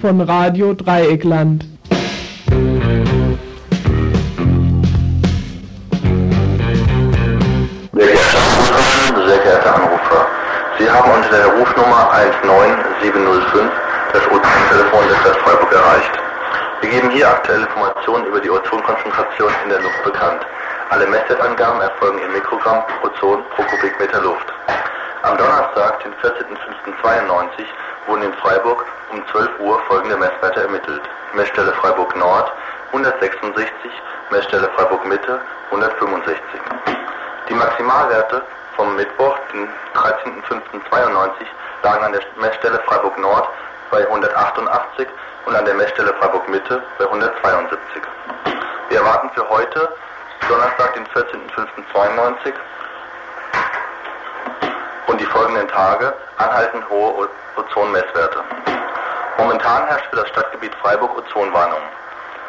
Von Radio Dreieckland. Sehr geehrte Anruferinnen, sehr geehrte Anrufer, Sie haben unter der Rufnummer 19705 das Ozontelefon der Stadt Freiburg erreicht. Wir geben hier aktuelle Informationen über die Ozonkonzentration in der Luft bekannt. Alle Messwertangaben erfolgen im Mikrogramm Ozon pro Kubikmeter Luft. Am Donnerstag, den 14.05.92, wurden in Freiburg um 12 Uhr folgende Messwerte ermittelt. Messstelle Freiburg Nord 166, Messstelle Freiburg Mitte 165. Die Maximalwerte vom Mittwoch, den 13.05.92, lagen an der Messstelle Freiburg Nord bei 188 und an der Messstelle Freiburg Mitte bei 172. Wir erwarten für heute, Donnerstag, den 14.05.92 und die folgenden Tage anhaltend hohe Ozonmesswerte. Momentan herrscht für das Stadtgebiet Freiburg Ozonwarnung.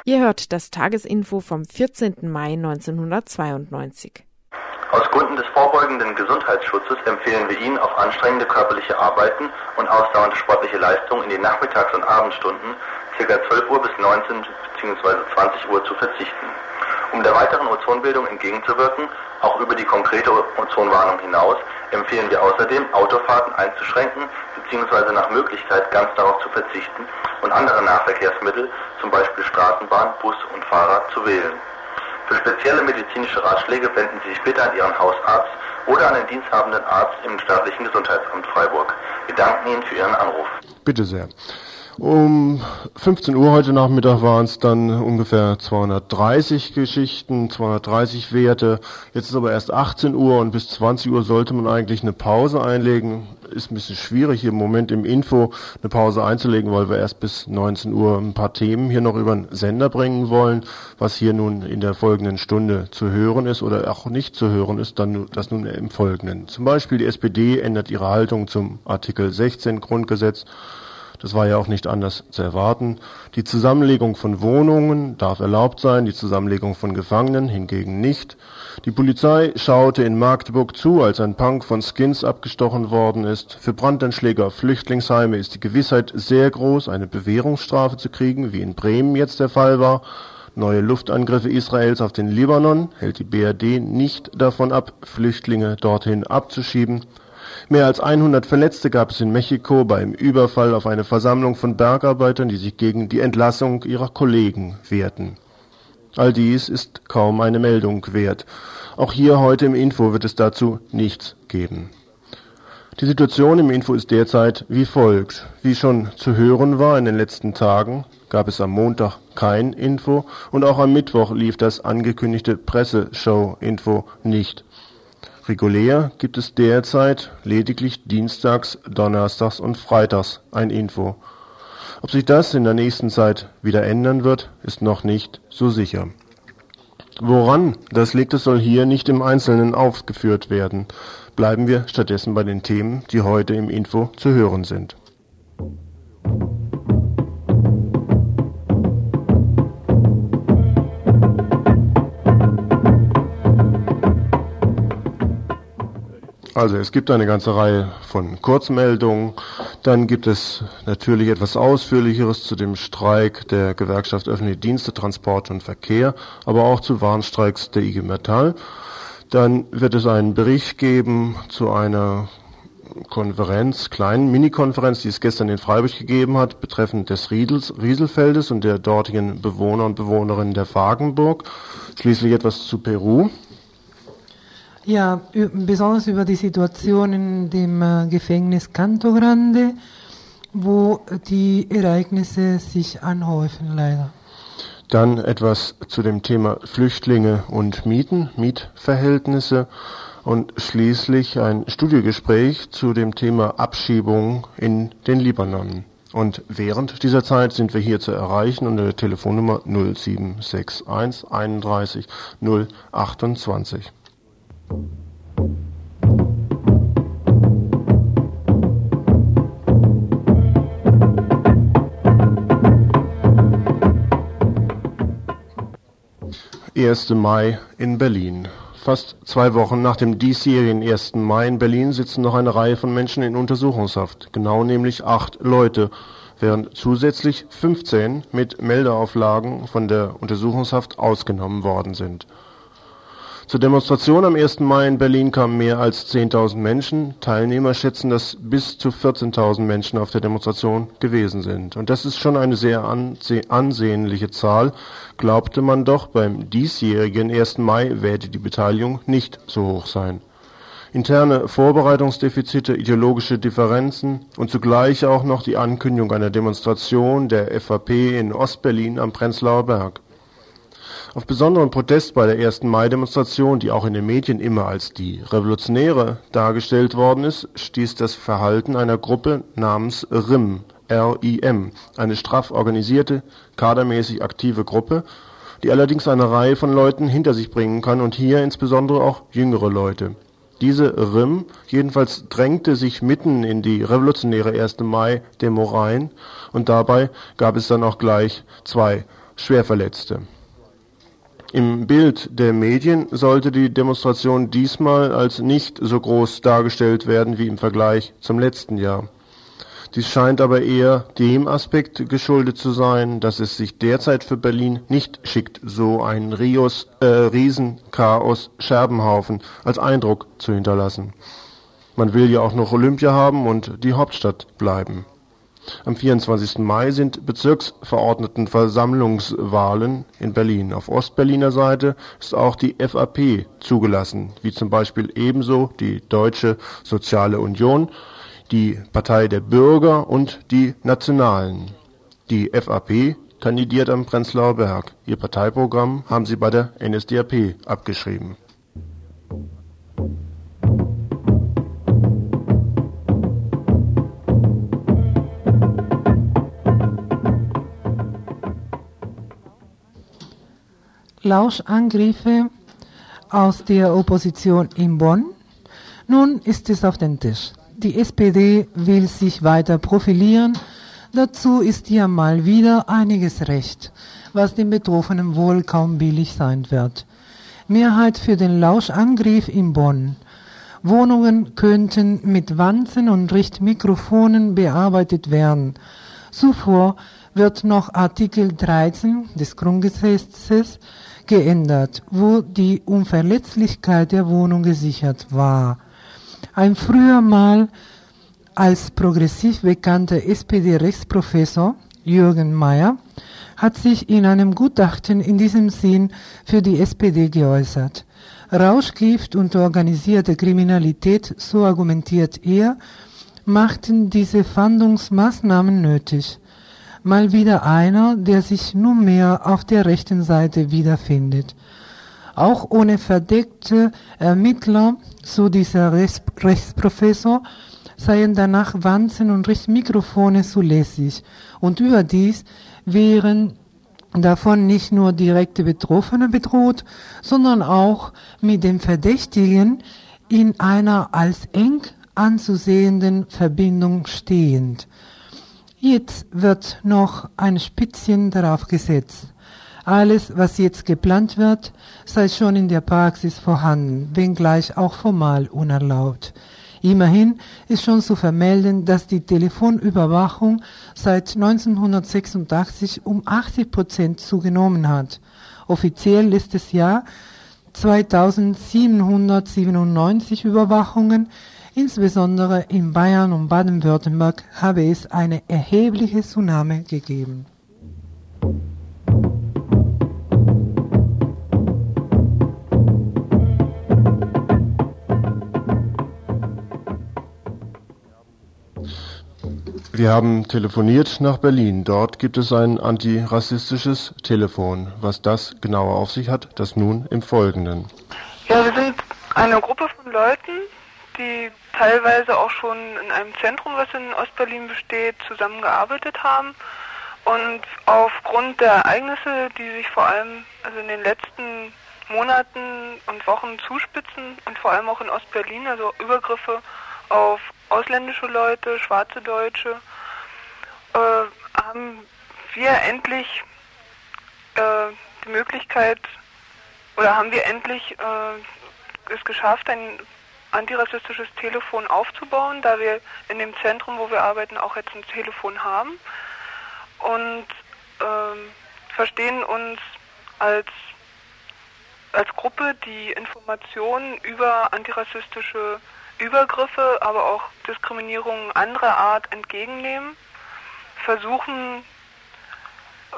Ihr hört das Tagesinfo vom 14. Mai 1992. Aus Gründen des vorbeugenden Gesundheitsschutzes empfehlen wir Ihnen auf anstrengende körperliche Arbeiten und ausdauernde sportliche Leistungen in den Nachmittags- und Abendstunden ca. 12 Uhr bis 19 bzw. 20 Uhr zu verzichten. Um der weiteren Ozonbildung entgegenzuwirken, auch über die konkrete Ozonwarnung hinaus, empfehlen wir außerdem, Autofahrten einzuschränken bzw. nach Möglichkeit ganz darauf zu verzichten und andere Nahverkehrsmittel, zum Beispiel Straßenbahn, Bus und Fahrrad, zu wählen. Für spezielle medizinische Ratschläge wenden Sie sich bitte an Ihren Hausarzt oder an den diensthabenden Arzt im staatlichen Gesundheitsamt Freiburg. Wir danken Ihnen für Ihren Anruf. Bitte sehr. Um 15 Uhr heute Nachmittag waren es dann ungefähr 230 Geschichten, 230 Werte. Jetzt ist aber erst 18 Uhr und bis 20 Uhr sollte man eigentlich eine Pause einlegen. Ist ein bisschen schwierig hier im Moment im Info eine Pause einzulegen, weil wir erst bis 19 Uhr ein paar Themen hier noch über den Sender bringen wollen. Was hier nun in der folgenden Stunde zu hören ist oder auch nicht zu hören ist, dann das nun im Folgenden. Zum Beispiel die SPD ändert ihre Haltung zum Artikel 16 Grundgesetz. Das war ja auch nicht anders zu erwarten. Die Zusammenlegung von Wohnungen darf erlaubt sein, die Zusammenlegung von Gefangenen hingegen nicht. Die Polizei schaute in Magdeburg zu, als ein Punk von Skins abgestochen worden ist. Für Brandanschläge auf Flüchtlingsheime ist die Gewissheit sehr groß, eine Bewährungsstrafe zu kriegen, wie in Bremen jetzt der Fall war. Neue Luftangriffe Israels auf den Libanon hält die BRD nicht davon ab, Flüchtlinge dorthin abzuschieben. Mehr als 100 Verletzte gab es in Mexiko beim Überfall auf eine Versammlung von Bergarbeitern, die sich gegen die Entlassung ihrer Kollegen wehrten. All dies ist kaum eine Meldung wert. Auch hier heute im Info wird es dazu nichts geben. Die Situation im Info ist derzeit wie folgt. Wie schon zu hören war in den letzten Tagen, gab es am Montag kein Info und auch am Mittwoch lief das angekündigte Presseshow-Info nicht. Regulär gibt es derzeit lediglich dienstags, donnerstags und freitags ein Info. Ob sich das in der nächsten Zeit wieder ändern wird, ist noch nicht so sicher. Woran das liegt, es soll hier nicht im Einzelnen aufgeführt werden. Bleiben wir stattdessen bei den Themen, die heute im Info zu hören sind. Also es gibt eine ganze Reihe von Kurzmeldungen. Dann gibt es natürlich etwas Ausführlicheres zu dem Streik der Gewerkschaft Öffentliche Dienste, Transport und Verkehr, aber auch zu Warnstreiks der IG Metall. Dann wird es einen Bericht geben zu einer Konferenz, kleinen Mini-Konferenz, die es gestern in Freiburg gegeben hat, betreffend des Riedels, Rieselfeldes und der dortigen Bewohner und Bewohnerinnen der Wagenburg. Schließlich etwas zu Peru. Ja, besonders über die Situation in dem äh, Gefängnis Canto Grande, wo die Ereignisse sich anhäufen, leider. Dann etwas zu dem Thema Flüchtlinge und Mieten, Mietverhältnisse und schließlich ein Studiogespräch zu dem Thema Abschiebung in den Libanon. Und während dieser Zeit sind wir hier zu erreichen unter der Telefonnummer 0761 31 028. Erste Mai in Berlin. Fast zwei Wochen nach dem diesjährigen 1. Mai in Berlin sitzen noch eine Reihe von Menschen in Untersuchungshaft. Genau nämlich acht Leute während zusätzlich 15 mit Meldeauflagen von der Untersuchungshaft ausgenommen worden sind. Zur Demonstration am 1. Mai in Berlin kamen mehr als 10.000 Menschen. Teilnehmer schätzen, dass bis zu 14.000 Menschen auf der Demonstration gewesen sind. Und das ist schon eine sehr ansehnliche Zahl, glaubte man doch, beim diesjährigen 1. Mai werde die Beteiligung nicht so hoch sein interne Vorbereitungsdefizite, ideologische Differenzen und zugleich auch noch die Ankündigung einer Demonstration der FAP in Ostberlin am Prenzlauer Berg. Auf besonderen Protest bei der 1. Mai-Demonstration, die auch in den Medien immer als die revolutionäre dargestellt worden ist, stieß das Verhalten einer Gruppe namens RIM, R-I-M, eine straff organisierte, kadermäßig aktive Gruppe, die allerdings eine Reihe von Leuten hinter sich bringen kann und hier insbesondere auch jüngere Leute. Diese RIM jedenfalls drängte sich mitten in die revolutionäre 1. Mai-Demo rein und dabei gab es dann auch gleich zwei Schwerverletzte. Im Bild der Medien sollte die Demonstration diesmal als nicht so groß dargestellt werden wie im Vergleich zum letzten Jahr dies scheint aber eher dem Aspekt geschuldet zu sein, dass es sich derzeit für Berlin nicht schickt, so einen Rios, äh, Riesenchaos-Scherbenhaufen als Eindruck zu hinterlassen. Man will ja auch noch Olympia haben und die Hauptstadt bleiben. Am 24. Mai sind Bezirksverordnetenversammlungswahlen in Berlin. Auf Ostberliner Seite ist auch die FAP zugelassen, wie zum Beispiel ebenso die Deutsche Soziale Union die Partei der Bürger und die Nationalen. Die FAP kandidiert am Prenzlauer Berg. Ihr Parteiprogramm haben sie bei der NSDAP abgeschrieben. Lauschangriffe aus der Opposition in Bonn. Nun ist es auf den Tisch. Die SPD will sich weiter profilieren. Dazu ist ihr mal wieder einiges recht, was den Betroffenen wohl kaum billig sein wird. Mehrheit für den Lauschangriff in Bonn. Wohnungen könnten mit Wanzen und Richtmikrofonen bearbeitet werden. Zuvor wird noch Artikel 13 des Grundgesetzes geändert, wo die Unverletzlichkeit der Wohnung gesichert war. Ein früher mal als progressiv bekannter SPD-Rechtsprofessor Jürgen Mayer hat sich in einem Gutachten in diesem Sinn für die SPD geäußert. Rauschgift und organisierte Kriminalität, so argumentiert er, machten diese Fahndungsmaßnahmen nötig. Mal wieder einer, der sich nunmehr auf der rechten Seite wiederfindet. Auch ohne verdeckte Ermittler so dieser Rechtsprofessor, seien danach Wanzen und Richtmikrofone zulässig. Und überdies wären davon nicht nur direkte Betroffene bedroht, sondern auch mit dem Verdächtigen in einer als eng anzusehenden Verbindung stehend. Jetzt wird noch ein Spitzchen darauf gesetzt. Alles, was jetzt geplant wird, sei schon in der Praxis vorhanden, wenngleich auch formal unerlaubt. Immerhin ist schon zu vermelden, dass die Telefonüberwachung seit 1986 um 80 Prozent zugenommen hat. Offiziell ist es ja 2797 Überwachungen, insbesondere in Bayern und Baden-Württemberg habe es eine erhebliche Zunahme gegeben. Wir haben telefoniert nach Berlin. Dort gibt es ein antirassistisches Telefon. Was das genauer auf sich hat, das nun im Folgenden. Ja, wir sind eine Gruppe von Leuten, die teilweise auch schon in einem Zentrum, was in Ostberlin besteht, zusammengearbeitet haben. Und aufgrund der Ereignisse, die sich vor allem also in den letzten Monaten und Wochen zuspitzen und vor allem auch in Ostberlin, also Übergriffe auf ausländische Leute, schwarze Deutsche, äh, haben wir endlich äh, die Möglichkeit oder haben wir endlich äh, es geschafft, ein antirassistisches Telefon aufzubauen, da wir in dem Zentrum, wo wir arbeiten, auch jetzt ein Telefon haben. und ähm, verstehen uns als, als Gruppe, die Informationen über antirassistische Übergriffe, aber auch Diskriminierungen anderer Art entgegennehmen, versuchen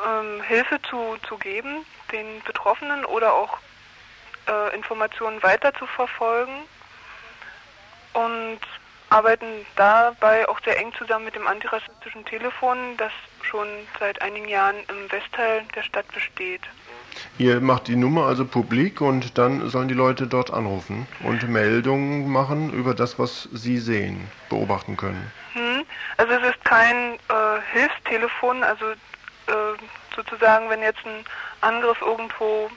ähm, Hilfe zu, zu geben, den Betroffenen oder auch äh, Informationen verfolgen und arbeiten dabei auch sehr eng zusammen mit dem antirassistischen Telefon, das schon seit einigen Jahren im Westteil der Stadt besteht. Ihr macht die Nummer also publik und dann sollen die Leute dort anrufen und Meldungen machen über das, was sie sehen, beobachten können. Hm, also es ist kein äh, Hilfstelefon, also äh, sozusagen, wenn jetzt ein Angriff irgendwo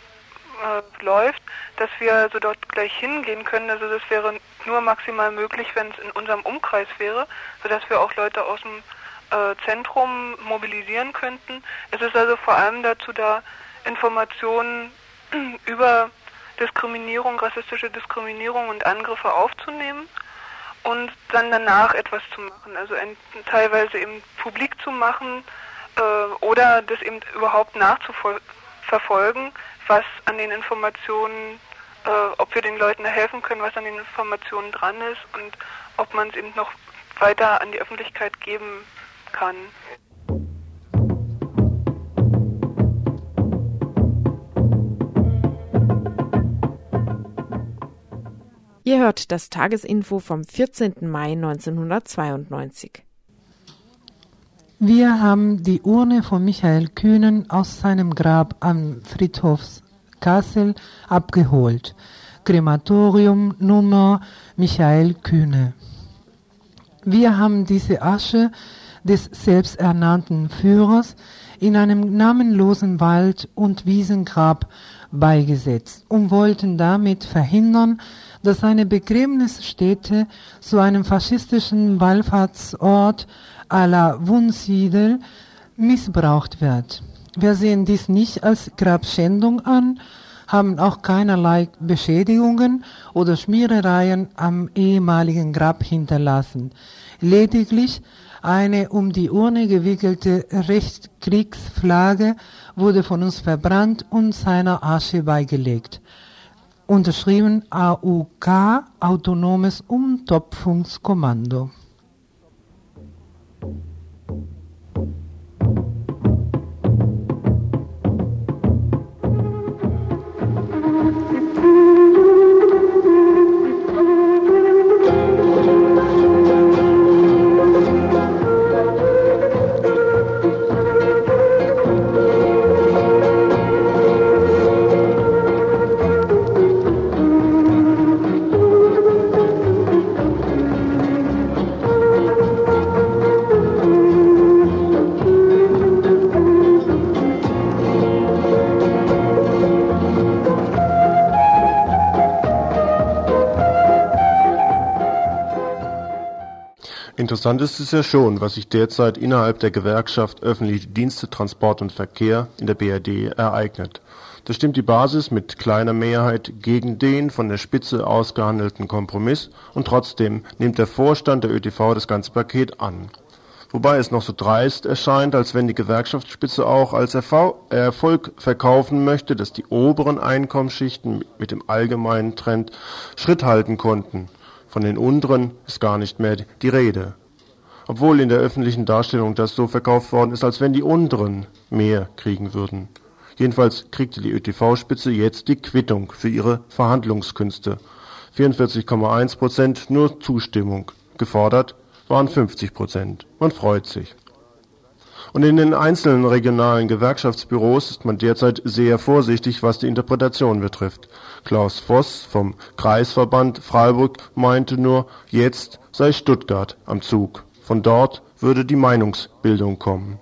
äh, läuft, dass wir so dort gleich hingehen können. Also das wäre nur maximal möglich, wenn es in unserem Umkreis wäre, sodass wir auch Leute aus dem äh, Zentrum mobilisieren könnten. Es ist also vor allem dazu da, Informationen über Diskriminierung, rassistische Diskriminierung und Angriffe aufzunehmen und dann danach etwas zu machen. Also ein, teilweise eben publik zu machen äh, oder das eben überhaupt nachzuverfolgen, was an den Informationen, äh, ob wir den Leuten helfen können, was an den Informationen dran ist und ob man es eben noch weiter an die Öffentlichkeit geben kann. Ihr hört das Tagesinfo vom 14. Mai 1992. Wir haben die Urne von Michael Kühnen aus seinem Grab am Friedhof Kassel abgeholt. Krematorium Nummer Michael Kühne. Wir haben diese Asche des selbsternannten Führers in einem namenlosen Wald- und Wiesengrab beigesetzt und wollten damit verhindern, dass eine Begräbnisstätte zu einem faschistischen Wallfahrtsort à la Wunsiedel missbraucht wird. Wir sehen dies nicht als Grabschändung an, haben auch keinerlei Beschädigungen oder Schmierereien am ehemaligen Grab hinterlassen. Lediglich eine um die Urne gewickelte Rechtskriegsflagge wurde von uns verbrannt und seiner Asche beigelegt. Unterschrieben AUK, Autonomes Umtopfungskommando. Interessant ist es ja schon, was sich derzeit innerhalb der Gewerkschaft Öffentliche Dienste, Transport und Verkehr in der BRD ereignet. Da stimmt die Basis mit kleiner Mehrheit gegen den von der Spitze ausgehandelten Kompromiss und trotzdem nimmt der Vorstand der ÖTV das ganze Paket an. Wobei es noch so dreist erscheint, als wenn die Gewerkschaftsspitze auch als Erfolg verkaufen möchte, dass die oberen Einkommensschichten mit dem allgemeinen Trend Schritt halten konnten von den unteren ist gar nicht mehr die Rede. Obwohl in der öffentlichen Darstellung das so verkauft worden ist, als wenn die unteren mehr kriegen würden. Jedenfalls kriegte die ÖTV-Spitze jetzt die Quittung für ihre Verhandlungskünste. 44,1 Prozent nur Zustimmung. Gefordert waren 50 Prozent. Man freut sich. Und in den einzelnen regionalen Gewerkschaftsbüros ist man derzeit sehr vorsichtig, was die Interpretation betrifft. Klaus Voss vom Kreisverband Freiburg meinte nur, jetzt sei Stuttgart am Zug. Von dort würde die Meinungsbildung kommen.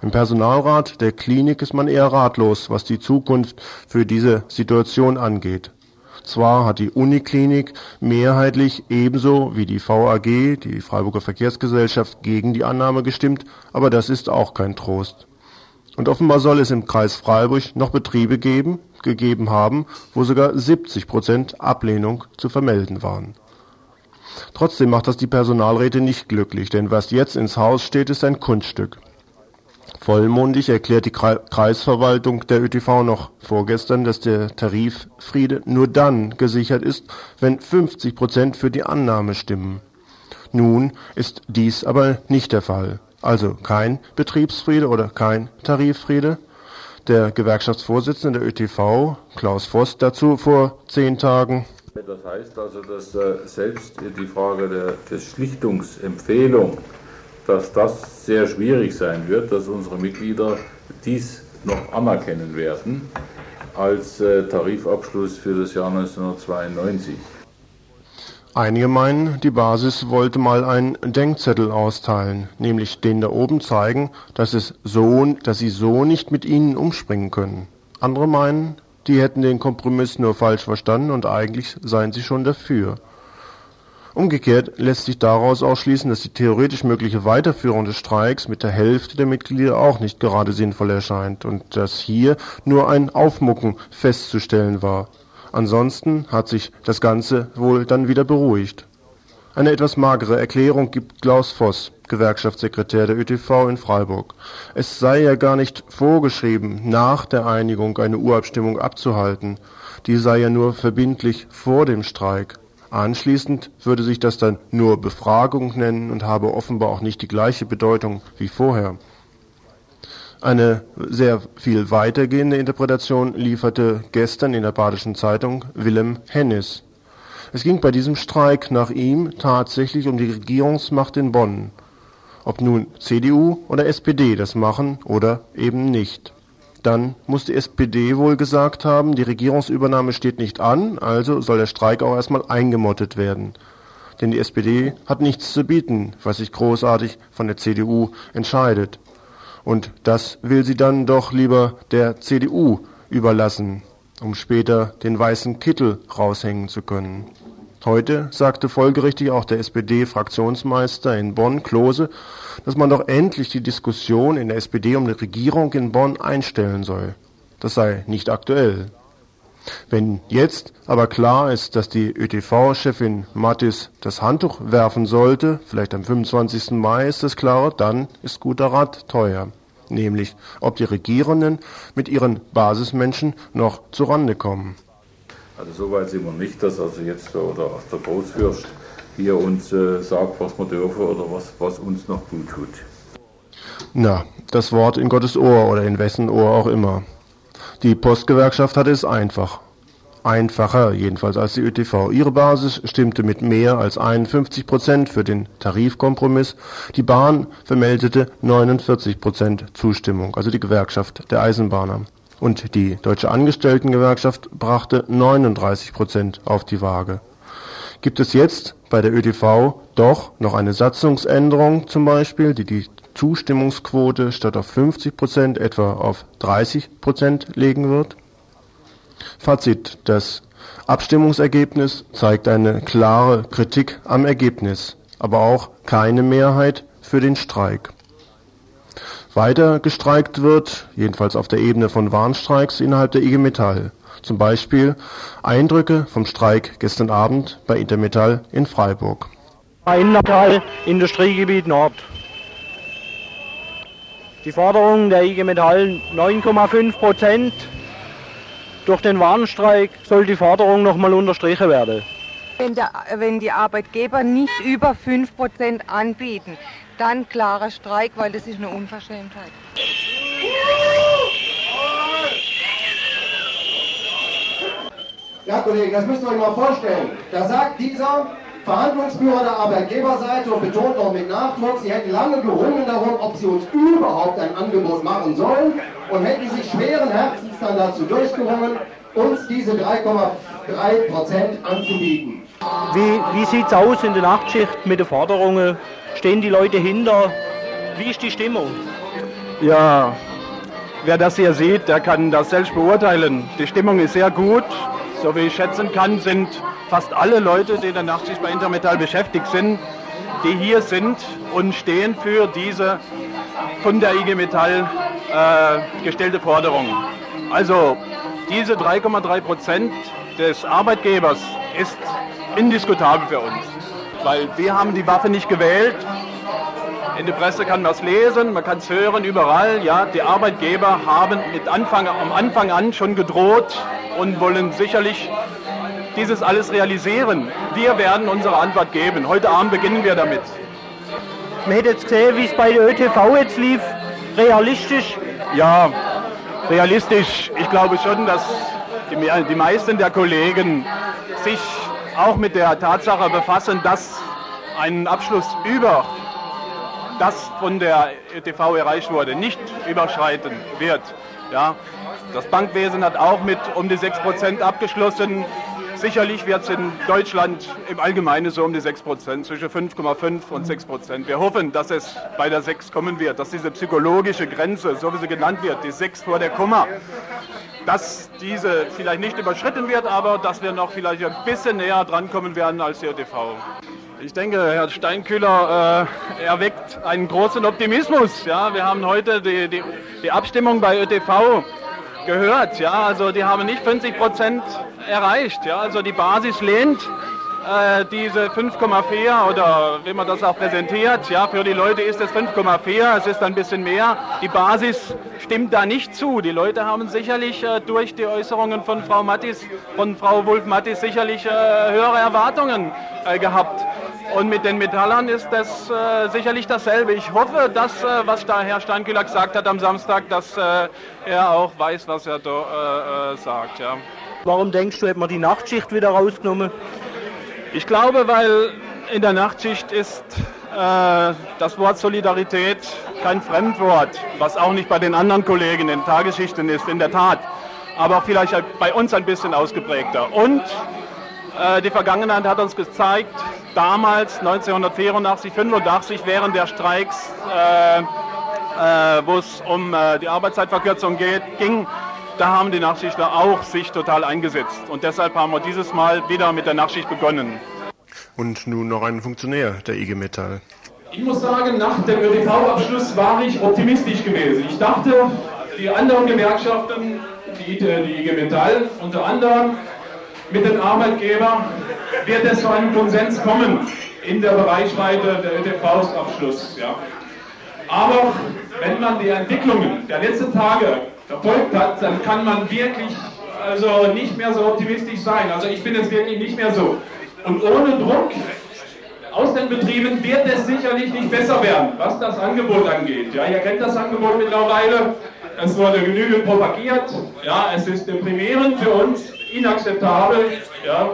Im Personalrat der Klinik ist man eher ratlos, was die Zukunft für diese Situation angeht. Zwar hat die Uniklinik mehrheitlich ebenso wie die VAG, die Freiburger Verkehrsgesellschaft, gegen die Annahme gestimmt, aber das ist auch kein Trost. Und offenbar soll es im Kreis Freiburg noch Betriebe geben, gegeben haben, wo sogar 70 Prozent Ablehnung zu vermelden waren. Trotzdem macht das die Personalräte nicht glücklich, denn was jetzt ins Haus steht, ist ein Kunststück. Vollmundig erklärt die Kreisverwaltung der ÖTV noch vorgestern, dass der Tariffriede nur dann gesichert ist, wenn 50 Prozent für die Annahme stimmen. Nun ist dies aber nicht der Fall. Also kein Betriebsfriede oder kein Tariffriede. Der Gewerkschaftsvorsitzende der ÖTV, Klaus Voss, dazu vor zehn Tagen. Das heißt also, dass äh, selbst die Frage der, der Schlichtungsempfehlung dass das sehr schwierig sein wird, dass unsere Mitglieder dies noch anerkennen werden als äh, Tarifabschluss für das Jahr 1992. Einige meinen, die Basis wollte mal einen Denkzettel austeilen, nämlich den da oben zeigen, dass, es so, dass sie so nicht mit ihnen umspringen können. Andere meinen, die hätten den Kompromiss nur falsch verstanden und eigentlich seien sie schon dafür. Umgekehrt lässt sich daraus auch schließen, dass die theoretisch mögliche Weiterführung des Streiks mit der Hälfte der Mitglieder auch nicht gerade sinnvoll erscheint und dass hier nur ein Aufmucken festzustellen war. Ansonsten hat sich das Ganze wohl dann wieder beruhigt. Eine etwas magere Erklärung gibt Klaus Voss, Gewerkschaftssekretär der ÖTV in Freiburg. Es sei ja gar nicht vorgeschrieben, nach der Einigung eine Urabstimmung abzuhalten. Die sei ja nur verbindlich vor dem Streik. Anschließend würde sich das dann nur Befragung nennen und habe offenbar auch nicht die gleiche Bedeutung wie vorher. Eine sehr viel weitergehende Interpretation lieferte gestern in der Badischen Zeitung Willem Hennis. Es ging bei diesem Streik nach ihm tatsächlich um die Regierungsmacht in Bonn. Ob nun CDU oder SPD das machen oder eben nicht. Dann muss die SPD wohl gesagt haben, die Regierungsübernahme steht nicht an, also soll der Streik auch erstmal eingemottet werden. Denn die SPD hat nichts zu bieten, was sich großartig von der CDU entscheidet. Und das will sie dann doch lieber der CDU überlassen, um später den weißen Kittel raushängen zu können. Heute sagte folgerichtig auch der SPD-Fraktionsmeister in Bonn, Klose, dass man doch endlich die Diskussion in der SPD um die Regierung in Bonn einstellen soll. Das sei nicht aktuell. Wenn jetzt aber klar ist, dass die ÖTV-Chefin Mattis das Handtuch werfen sollte, vielleicht am 25. Mai ist es klar, dann ist guter Rat teuer. Nämlich, ob die Regierenden mit ihren Basismenschen noch zurande kommen. Also so weit sind wir nicht, dass also jetzt oder der Großfürst hier uns äh, sagt, was wir dürfen oder was, was uns noch gut tut. Na, das Wort in Gottes Ohr oder in wessen Ohr auch immer. Die Postgewerkschaft hatte es einfach. Einfacher jedenfalls als die ÖTV. Ihre Basis stimmte mit mehr als 51 Prozent für den Tarifkompromiss. Die Bahn vermeldete 49 Prozent Zustimmung, also die Gewerkschaft der Eisenbahner. Und die Deutsche Angestelltengewerkschaft brachte 39 Prozent auf die Waage. Gibt es jetzt bei der ÖTV doch noch eine Satzungsänderung zum Beispiel, die die Zustimmungsquote statt auf 50 Prozent etwa auf 30 Prozent legen wird? Fazit, das Abstimmungsergebnis zeigt eine klare Kritik am Ergebnis, aber auch keine Mehrheit für den Streik. Weiter gestreikt wird, jedenfalls auf der Ebene von Warnstreiks innerhalb der IG Metall. Zum Beispiel Eindrücke vom Streik gestern Abend bei Intermetall in Freiburg. Intermetall Industriegebiet Nord. Die Forderung der IG Metall 9,5 Prozent. Durch den Warnstreik soll die Forderung nochmal unterstrichen werden. Wenn, der, wenn die Arbeitgeber nicht über 5 Prozent anbieten, dann klarer Streik, weil das ist eine Unverschämtheit. Ja, Kollegen, das müsst ihr euch mal vorstellen. Da sagt dieser Verhandlungsführer der Arbeitgeberseite und betont noch mit Nachdruck, sie hätten lange gerungen darum, ob sie uns überhaupt ein Angebot machen sollen und hätten sich schweren Herzens dann dazu durchgerungen, uns diese 3,3 Prozent anzubieten. Wie, wie sieht es aus in der Nachtschicht mit den Forderungen? Stehen die Leute hinter? Wie ist die Stimmung? Ja, wer das hier sieht, der kann das selbst beurteilen. Die Stimmung ist sehr gut. So wie ich schätzen kann, sind fast alle Leute, die in der Nachtschicht bei Intermetall beschäftigt sind, die hier sind und stehen für diese von der IG Metall äh, gestellte Forderung. Also diese 3,3 Prozent des Arbeitgebers ist indiskutabel für uns, weil wir haben die Waffe nicht gewählt. In der Presse kann man es lesen, man kann es hören, überall. Ja, die Arbeitgeber haben mit Anfang, am Anfang an schon gedroht und wollen sicherlich dieses alles realisieren. Wir werden unsere Antwort geben. Heute Abend beginnen wir damit. Man hätte jetzt gesehen, wie es bei der ÖTV jetzt lief. Realistisch? Ja, realistisch. Ich glaube schon, dass die, die meisten der Kollegen sich auch mit der Tatsache befassen, dass ein Abschluss über das von der ÖTV erreicht wurde, nicht überschreiten wird. Ja, das Bankwesen hat auch mit um die 6% abgeschlossen. Sicherlich wird es in Deutschland im Allgemeinen so um die 6 Prozent, zwischen 5,5 und 6 Prozent. Wir hoffen, dass es bei der 6 kommen wird, dass diese psychologische Grenze, so wie sie genannt wird, die 6 vor der Komma, dass diese vielleicht nicht überschritten wird, aber dass wir noch vielleicht ein bisschen näher drankommen werden als die ÖTV. Ich denke, Herr Steinkühler äh, erweckt einen großen Optimismus. Ja, wir haben heute die, die, die Abstimmung bei ÖTV gehört. Ja, also die haben nicht 50 Prozent erreicht. Ja, also die Basis lehnt äh, diese 5,4 oder wie man das auch präsentiert. Ja, für die Leute ist es 5,4, es ist ein bisschen mehr. Die Basis stimmt da nicht zu. Die Leute haben sicherlich äh, durch die Äußerungen von Frau Mattis, von Frau Wulf-Mattis sicherlich äh, höhere Erwartungen äh, gehabt. Und mit den Metallern ist das äh, sicherlich dasselbe. Ich hoffe, dass, äh, was da Herr Steinkühler gesagt hat am Samstag, dass äh, er auch weiß, was er da äh, äh, sagt. Ja. Warum denkst du, hätte man die Nachtschicht wieder rausgenommen? Ich glaube, weil in der Nachtschicht ist äh, das Wort Solidarität kein Fremdwort, was auch nicht bei den anderen Kollegen in Tagesschichten ist, in der Tat. Aber vielleicht bei uns ein bisschen ausgeprägter. Und die Vergangenheit hat uns gezeigt, damals 1984, 85 während der Streiks, äh, äh, wo es um äh, die Arbeitszeitverkürzung geht, ging, da haben die Nachtschichtler auch sich total eingesetzt. Und deshalb haben wir dieses Mal wieder mit der Nachtschicht begonnen. Und nun noch ein Funktionär der IG Metall. Ich muss sagen, nach dem ÖTV-Abschluss war ich optimistisch gewesen. Ich dachte, die anderen Gewerkschaften, die, die IG Metall unter anderem, mit den Arbeitgebern wird es zu einem Konsens kommen in der Bereichweite der ÖTV-Abschluss. Ja. Aber wenn man die Entwicklungen der letzten Tage verfolgt hat, dann kann man wirklich also nicht mehr so optimistisch sein. Also ich bin jetzt wirklich nicht mehr so. Und ohne Druck aus den Betrieben wird es sicherlich nicht besser werden, was das Angebot angeht. Ja, ihr kennt das Angebot mittlerweile. Es wurde genügend propagiert. Ja, es ist deprimierend für uns inakzeptabel. Ja.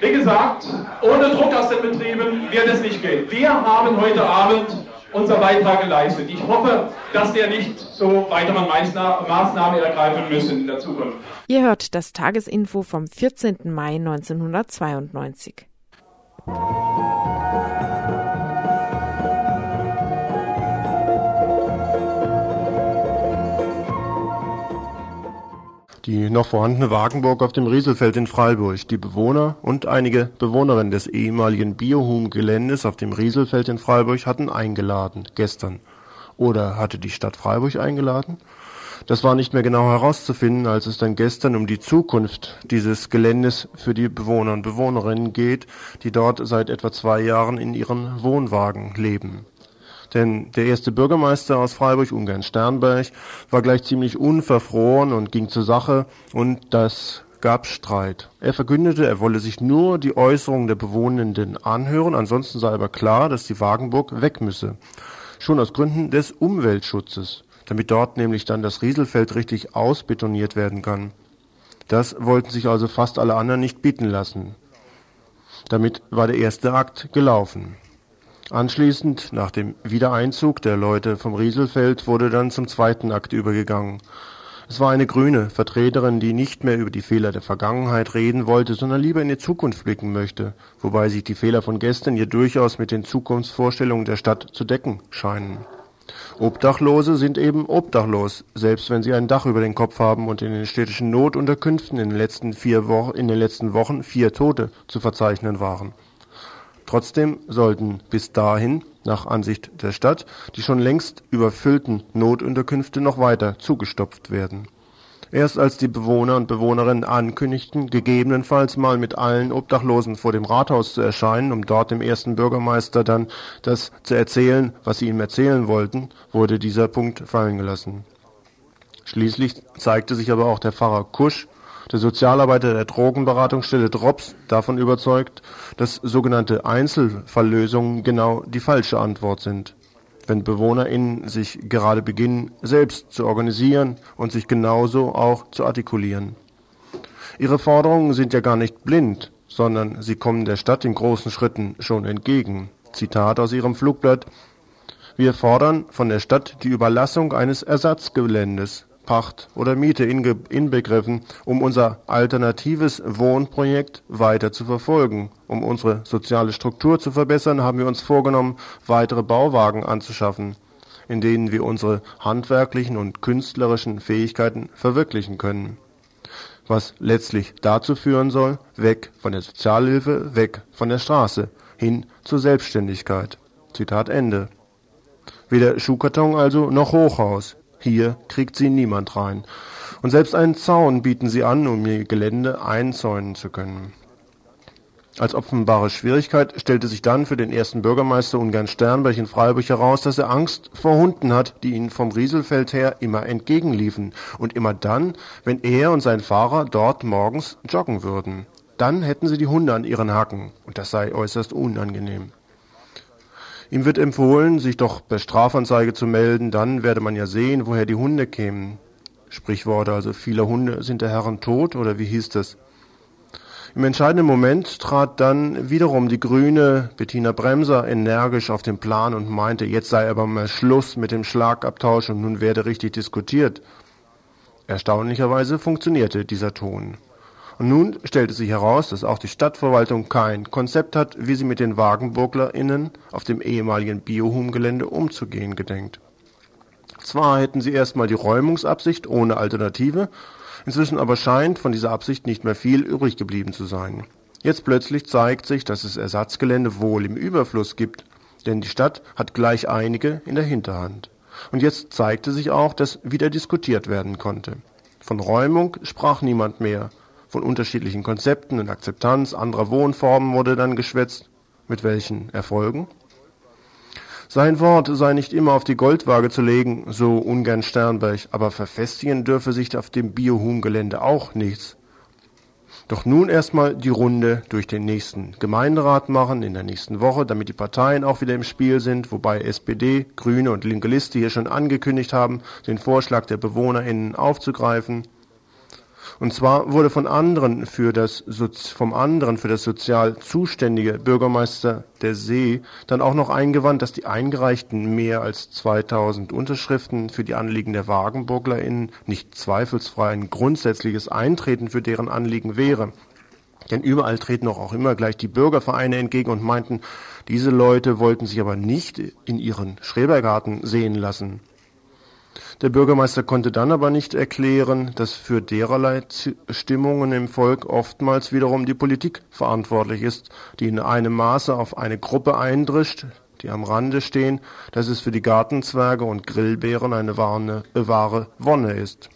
Wie gesagt, ohne Druck aus den Betrieben wird es nicht gehen. Wir haben heute Abend unser Beitrag geleistet. Ich hoffe, dass wir nicht so weitere Maßnahmen ergreifen müssen in der Zukunft. Ihr hört das Tagesinfo vom 14. Mai 1992. die noch vorhandene Wagenburg auf dem Rieselfeld in Freiburg. Die Bewohner und einige Bewohnerinnen des ehemaligen Biohum-Geländes auf dem Rieselfeld in Freiburg hatten eingeladen, gestern. Oder hatte die Stadt Freiburg eingeladen? Das war nicht mehr genau herauszufinden, als es dann gestern um die Zukunft dieses Geländes für die Bewohner und Bewohnerinnen geht, die dort seit etwa zwei Jahren in ihren Wohnwagen leben. Denn der erste Bürgermeister aus Freiburg, Ungarn Sternberg, war gleich ziemlich unverfroren und ging zur Sache und das gab Streit. Er verkündete, er wolle sich nur die Äußerungen der Bewohnenden anhören, ansonsten sei aber klar, dass die Wagenburg weg müsse. Schon aus Gründen des Umweltschutzes, damit dort nämlich dann das Rieselfeld richtig ausbetoniert werden kann. Das wollten sich also fast alle anderen nicht bieten lassen. Damit war der erste Akt gelaufen. Anschließend, nach dem Wiedereinzug der Leute vom Rieselfeld, wurde dann zum zweiten Akt übergegangen. Es war eine grüne Vertreterin, die nicht mehr über die Fehler der Vergangenheit reden wollte, sondern lieber in die Zukunft blicken möchte, wobei sich die Fehler von gestern ihr durchaus mit den Zukunftsvorstellungen der Stadt zu decken scheinen. Obdachlose sind eben obdachlos, selbst wenn sie ein Dach über den Kopf haben und in den städtischen Notunterkünften in den letzten, vier Wochen, in den letzten Wochen vier Tote zu verzeichnen waren. Trotzdem sollten bis dahin, nach Ansicht der Stadt, die schon längst überfüllten Notunterkünfte noch weiter zugestopft werden. Erst als die Bewohner und Bewohnerinnen ankündigten, gegebenenfalls mal mit allen Obdachlosen vor dem Rathaus zu erscheinen, um dort dem ersten Bürgermeister dann das zu erzählen, was sie ihm erzählen wollten, wurde dieser Punkt fallen gelassen. Schließlich zeigte sich aber auch der Pfarrer Kusch, der Sozialarbeiter der Drogenberatungsstelle Drops, davon überzeugt, dass sogenannte Einzelfalllösungen genau die falsche Antwort sind wenn BewohnerInnen sich gerade beginnen, selbst zu organisieren und sich genauso auch zu artikulieren. Ihre Forderungen sind ja gar nicht blind, sondern sie kommen der Stadt in großen Schritten schon entgegen. Zitat aus ihrem Flugblatt Wir fordern von der Stadt die Überlassung eines Ersatzgeländes Pacht oder Miete inbegriffen, um unser alternatives Wohnprojekt weiter zu verfolgen. Um unsere soziale Struktur zu verbessern, haben wir uns vorgenommen, weitere Bauwagen anzuschaffen, in denen wir unsere handwerklichen und künstlerischen Fähigkeiten verwirklichen können. Was letztlich dazu führen soll, weg von der Sozialhilfe, weg von der Straße, hin zur Selbstständigkeit. Zitat Ende. Weder Schuhkarton also noch Hochhaus. Hier kriegt sie niemand rein. Und selbst einen Zaun bieten sie an, um ihr Gelände einzäunen zu können. Als offenbare Schwierigkeit stellte sich dann für den ersten Bürgermeister Ungern Sternberg in Freiburg heraus, dass er Angst vor Hunden hat, die ihnen vom Rieselfeld her immer entgegenliefen. Und immer dann, wenn er und sein Fahrer dort morgens joggen würden. Dann hätten sie die Hunde an ihren Hacken. Und das sei äußerst unangenehm. Ihm wird empfohlen, sich doch per Strafanzeige zu melden, dann werde man ja sehen, woher die Hunde kämen. Sprichworte, also viele Hunde sind der Herren tot, oder wie hieß das? Im entscheidenden Moment trat dann wiederum die grüne Bettina Bremser energisch auf den Plan und meinte, jetzt sei aber mal Schluss mit dem Schlagabtausch und nun werde richtig diskutiert. Erstaunlicherweise funktionierte dieser Ton. Und nun stellte sich heraus, dass auch die Stadtverwaltung kein Konzept hat, wie sie mit den WagenburglerInnen auf dem ehemaligen Biohum-Gelände umzugehen gedenkt. Zwar hätten sie erstmal die Räumungsabsicht ohne Alternative, inzwischen aber scheint von dieser Absicht nicht mehr viel übrig geblieben zu sein. Jetzt plötzlich zeigt sich, dass es Ersatzgelände wohl im Überfluss gibt, denn die Stadt hat gleich einige in der Hinterhand. Und jetzt zeigte sich auch, dass wieder diskutiert werden konnte. Von Räumung sprach niemand mehr, von unterschiedlichen Konzepten und Akzeptanz anderer Wohnformen wurde dann geschwätzt. Mit welchen Erfolgen? Sein Wort sei nicht immer auf die Goldwaage zu legen, so ungern Sternberg, aber verfestigen dürfe sich auf dem Biohum-Gelände auch nichts. Doch nun erstmal die Runde durch den nächsten Gemeinderat machen in der nächsten Woche, damit die Parteien auch wieder im Spiel sind, wobei SPD, Grüne und Linke Liste hier schon angekündigt haben, den Vorschlag der BewohnerInnen aufzugreifen. Und zwar wurde von anderen für das, vom anderen für das sozial zuständige Bürgermeister der See dann auch noch eingewandt, dass die eingereichten mehr als 2000 Unterschriften für die Anliegen der WagenburglerInnen nicht zweifelsfrei ein grundsätzliches Eintreten für deren Anliegen wäre. Denn überall treten auch, auch immer gleich die Bürgervereine entgegen und meinten, diese Leute wollten sich aber nicht in ihren Schrebergarten sehen lassen. Der Bürgermeister konnte dann aber nicht erklären, dass für dererlei Stimmungen im Volk oftmals wiederum die Politik verantwortlich ist, die in einem Maße auf eine Gruppe eindrischt, die am Rande stehen, dass es für die Gartenzwerge und Grillbären eine wahre, wahre Wonne ist.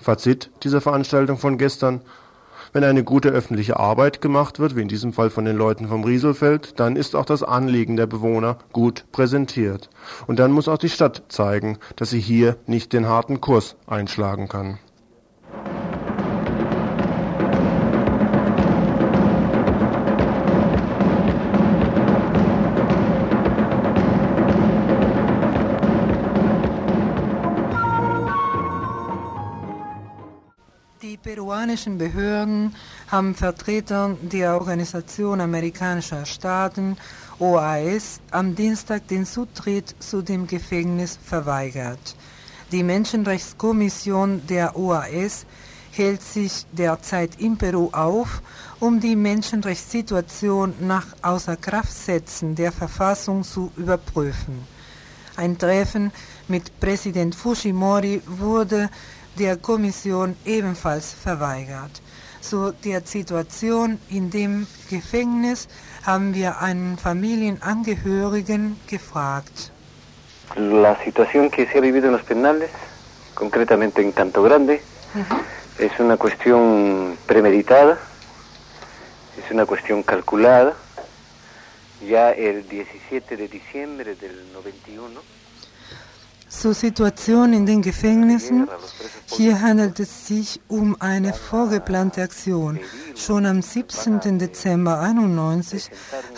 Fazit dieser Veranstaltung von gestern wenn eine gute öffentliche Arbeit gemacht wird, wie in diesem Fall von den Leuten vom Rieselfeld, dann ist auch das Anliegen der Bewohner gut präsentiert. Und dann muss auch die Stadt zeigen, dass sie hier nicht den harten Kurs einschlagen kann. Peruanischen Behörden haben Vertreter der Organisation amerikanischer Staaten OAS am Dienstag den Zutritt zu dem Gefängnis verweigert. Die Menschenrechtskommission der OAS hält sich derzeit in Peru auf, um die Menschenrechtssituation nach Außerkraftsetzen der Verfassung zu überprüfen. Ein Treffen mit Präsident Fujimori wurde der Kommission ebenfalls verweigert. Zu der Situation in dem Gefängnis haben wir einen Familienangehörigen gefragt. La situación que se ha vivido en los penales, concretamente en Canto Grande, Es una cuestión premeditada, es una cuestión calculada. Ya el 17 de diciembre del 91 Zur Situation in den Gefängnissen. Hier handelt es sich um eine vorgeplante Aktion. Schon am 17. Dezember 91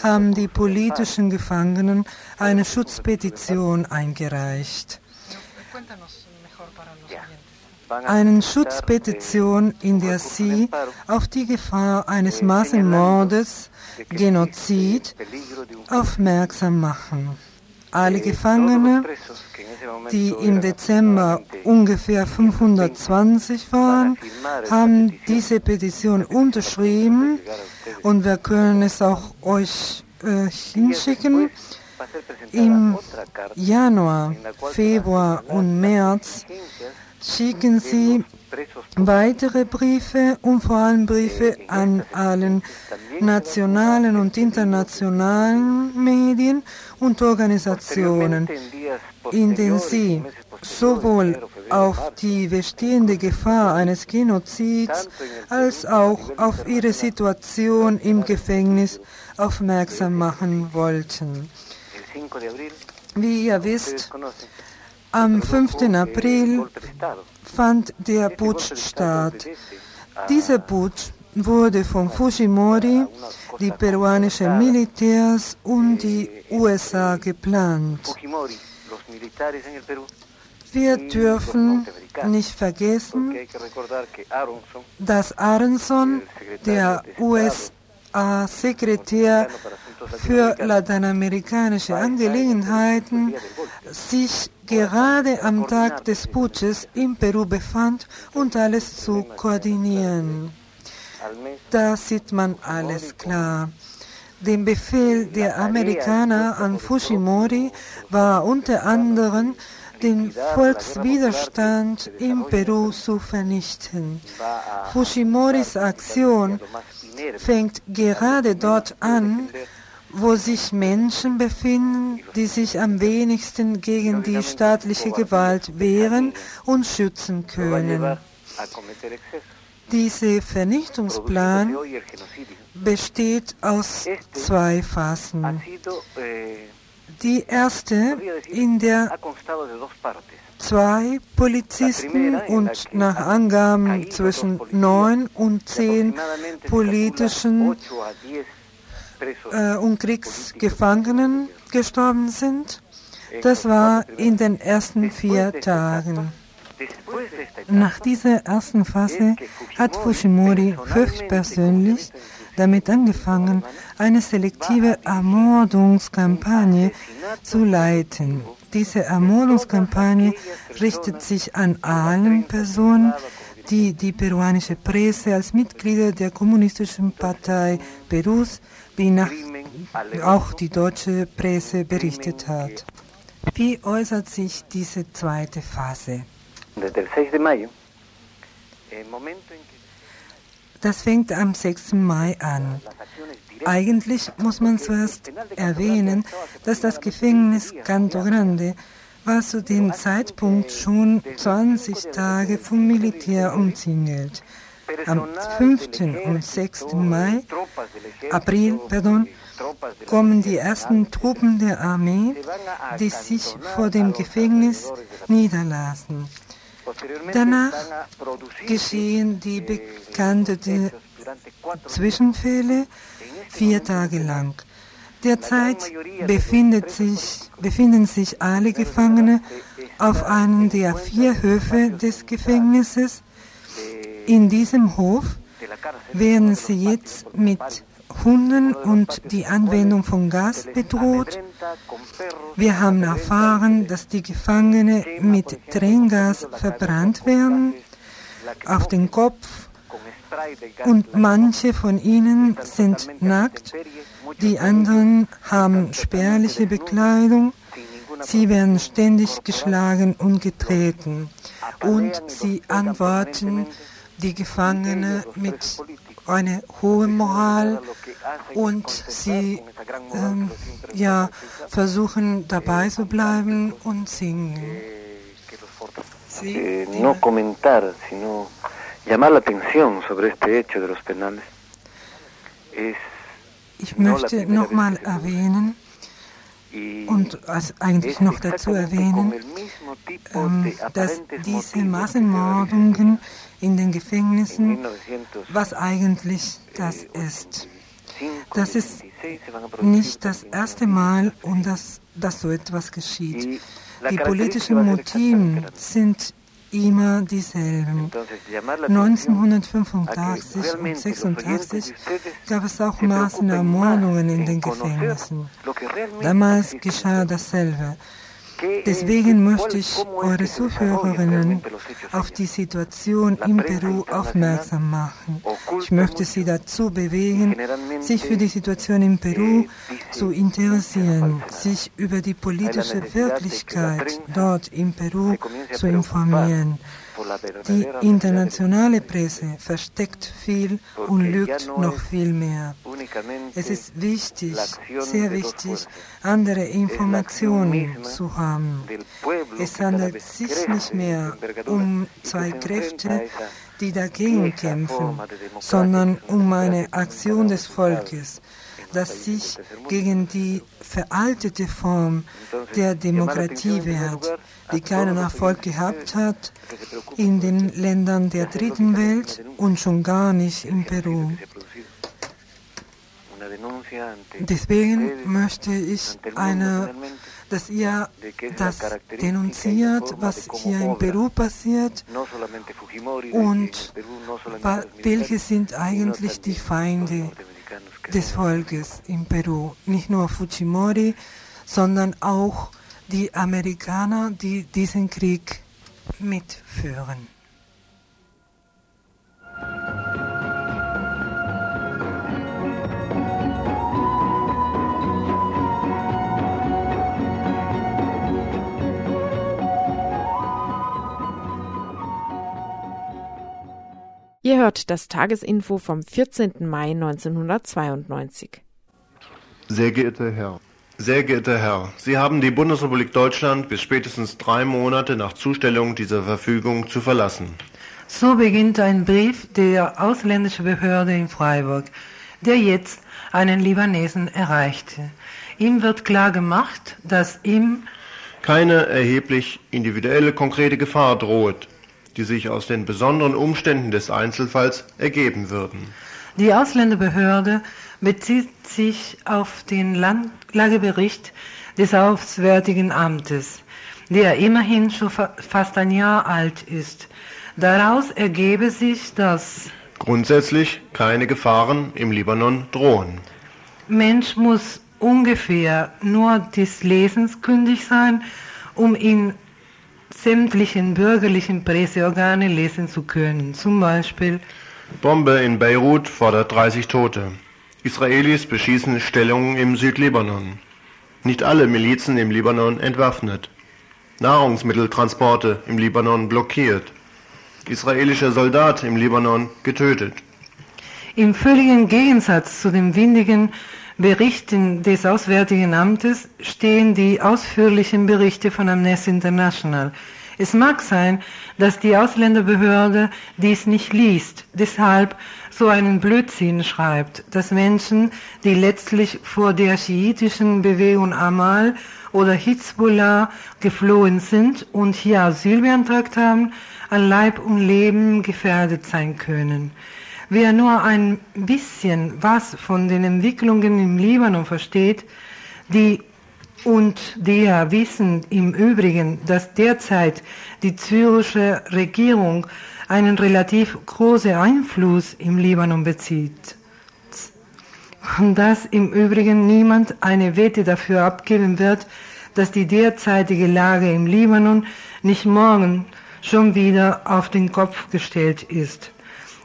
haben die politischen Gefangenen eine Schutzpetition eingereicht. Eine Schutzpetition, in der sie auf die Gefahr eines Massenmordes, Genozid, aufmerksam machen. Alle Gefangene, die im Dezember ungefähr 520 waren, haben diese Petition unterschrieben und wir können es auch euch äh, hinschicken. Im Januar, Februar und März schicken sie weitere Briefe und vor allem Briefe an allen nationalen und internationalen Medien und Organisationen, in denen sie sowohl auf die bestehende Gefahr eines Genozids als auch auf ihre Situation im Gefängnis aufmerksam machen wollten. Wie ihr wisst, am 5. April fand der Putsch statt. Dieser Putsch wurde von Fujimori, die peruanischen Militärs und die USA geplant. Wir dürfen nicht vergessen, dass Aronson, der USA-Sekretär für lateinamerikanische Angelegenheiten, sich gerade am Tag des Putsches in Peru befand und alles zu koordinieren. Da sieht man alles klar. Der Befehl der Amerikaner an Fujimori war unter anderem, den Volkswiderstand in Peru zu vernichten. Fujimoris Aktion fängt gerade dort an, wo sich Menschen befinden, die sich am wenigsten gegen die staatliche Gewalt wehren und schützen können. Dieser Vernichtungsplan besteht aus zwei Phasen. Die erste, in der zwei Polizisten und nach Angaben zwischen neun und zehn politischen äh, und Kriegsgefangenen gestorben sind. Das war in den ersten vier Tagen. Nach dieser ersten Phase hat Fujimori höchstpersönlich damit angefangen, eine selektive Ermordungskampagne zu leiten. Diese Ermordungskampagne richtet sich an allen Personen, die die peruanische Presse als Mitglieder der Kommunistischen Partei Perus wie nach auch die deutsche Presse berichtet hat. Wie äußert sich diese zweite Phase? Das fängt am 6. Mai an. Eigentlich muss man zuerst erwähnen, dass das Gefängnis Canto Grande war zu dem Zeitpunkt schon 20 Tage vom Militär umzingelt. Am 5. und 6. Mai, April, pardon, kommen die ersten Truppen der Armee, die sich vor dem Gefängnis niederlassen. Danach geschehen die bekannten Zwischenfälle vier Tage lang. Derzeit sich, befinden sich alle Gefangene auf einem der vier Höfe des Gefängnisses. In diesem Hof werden sie jetzt mit Hunden und die Anwendung von Gas bedroht. Wir haben erfahren, dass die Gefangene mit Tränengas verbrannt werden, auf den Kopf und manche von ihnen sind nackt, die anderen haben spärliche Bekleidung, sie werden ständig geschlagen und getreten. Und sie antworten die Gefangene mit einer hohen Moral. Und sie ähm, ja, versuchen dabei zu bleiben und singen. eh, no llamar la atención sobre este hecho de los penales, es Ich möchte nochmal erwähnen und eigentlich noch dazu erwähnen, ähm, dass diese Massenmordungen in den Gefängnissen, was eigentlich das ist. Das ist nicht das erste Mal, um das, dass so etwas geschieht. Die politischen Motive sind immer dieselben. 1985 und 1986 gab es auch Massenermordungen in den Gefängnissen. Damals geschah dasselbe. Deswegen möchte ich eure Zuhörerinnen auf die Situation in Peru aufmerksam machen. Ich möchte sie dazu bewegen, sich für die Situation in Peru zu interessieren, sich über die politische Wirklichkeit dort in Peru zu informieren. Die internationale Presse versteckt viel und lügt noch viel mehr. Es ist wichtig, sehr wichtig, andere Informationen zu haben. Es handelt sich nicht mehr um zwei Kräfte, die dagegen kämpfen, sondern um eine Aktion des Volkes, das sich gegen die veraltete Form der Demokratie wehrt, die keinen Erfolg gehabt hat in den Ländern der dritten Welt und schon gar nicht in Peru. Deswegen möchte ich eine, dass ihr das denunziert, was hier in Peru passiert und welche sind eigentlich die Feinde des Volkes in Peru. Nicht nur Fujimori, sondern auch die Amerikaner, die diesen Krieg mitführen. Ihr hört das Tagesinfo vom 14. Mai 1992. Sehr geehrter Herr, sehr geehrter Herr, Sie haben die Bundesrepublik Deutschland bis spätestens drei Monate nach Zustellung dieser Verfügung zu verlassen. So beginnt ein Brief der ausländischen Behörde in Freiburg, der jetzt einen Libanesen erreichte. Ihm wird klar gemacht, dass ihm keine erheblich individuelle konkrete Gefahr droht, die sich aus den besonderen Umständen des Einzelfalls ergeben würden. Die Ausländerbehörde bezieht sich auf den Lagebericht des Auswärtigen Amtes, der immerhin schon fast ein Jahr alt ist. Daraus ergebe sich, dass grundsätzlich keine Gefahren im Libanon drohen. Mensch muss ungefähr nur des Lesens kündig sein, um in sämtlichen bürgerlichen Presseorgane lesen zu können. Zum Beispiel Bombe in Beirut fordert 30 Tote. Israelis beschießen Stellungen im Südlibanon. Nicht alle Milizen im Libanon entwaffnet. Nahrungsmitteltransporte im Libanon blockiert. Israelischer Soldat im Libanon getötet. Im völligen Gegensatz zu den windigen Berichten des Auswärtigen Amtes stehen die ausführlichen Berichte von Amnesty International. Es mag sein, dass die Ausländerbehörde dies nicht liest, deshalb so einen Blödsinn schreibt, dass Menschen, die letztlich vor der schiitischen Bewegung Amal oder Hizbollah geflohen sind und hier Asyl beantragt haben, an Leib und Leben gefährdet sein können. Wer nur ein bisschen was von den Entwicklungen im Libanon versteht, die und der wissen im Übrigen, dass derzeit die syrische Regierung einen relativ großen Einfluss im Libanon bezieht. Und dass im Übrigen niemand eine Wette dafür abgeben wird, dass die derzeitige Lage im Libanon nicht morgen schon wieder auf den Kopf gestellt ist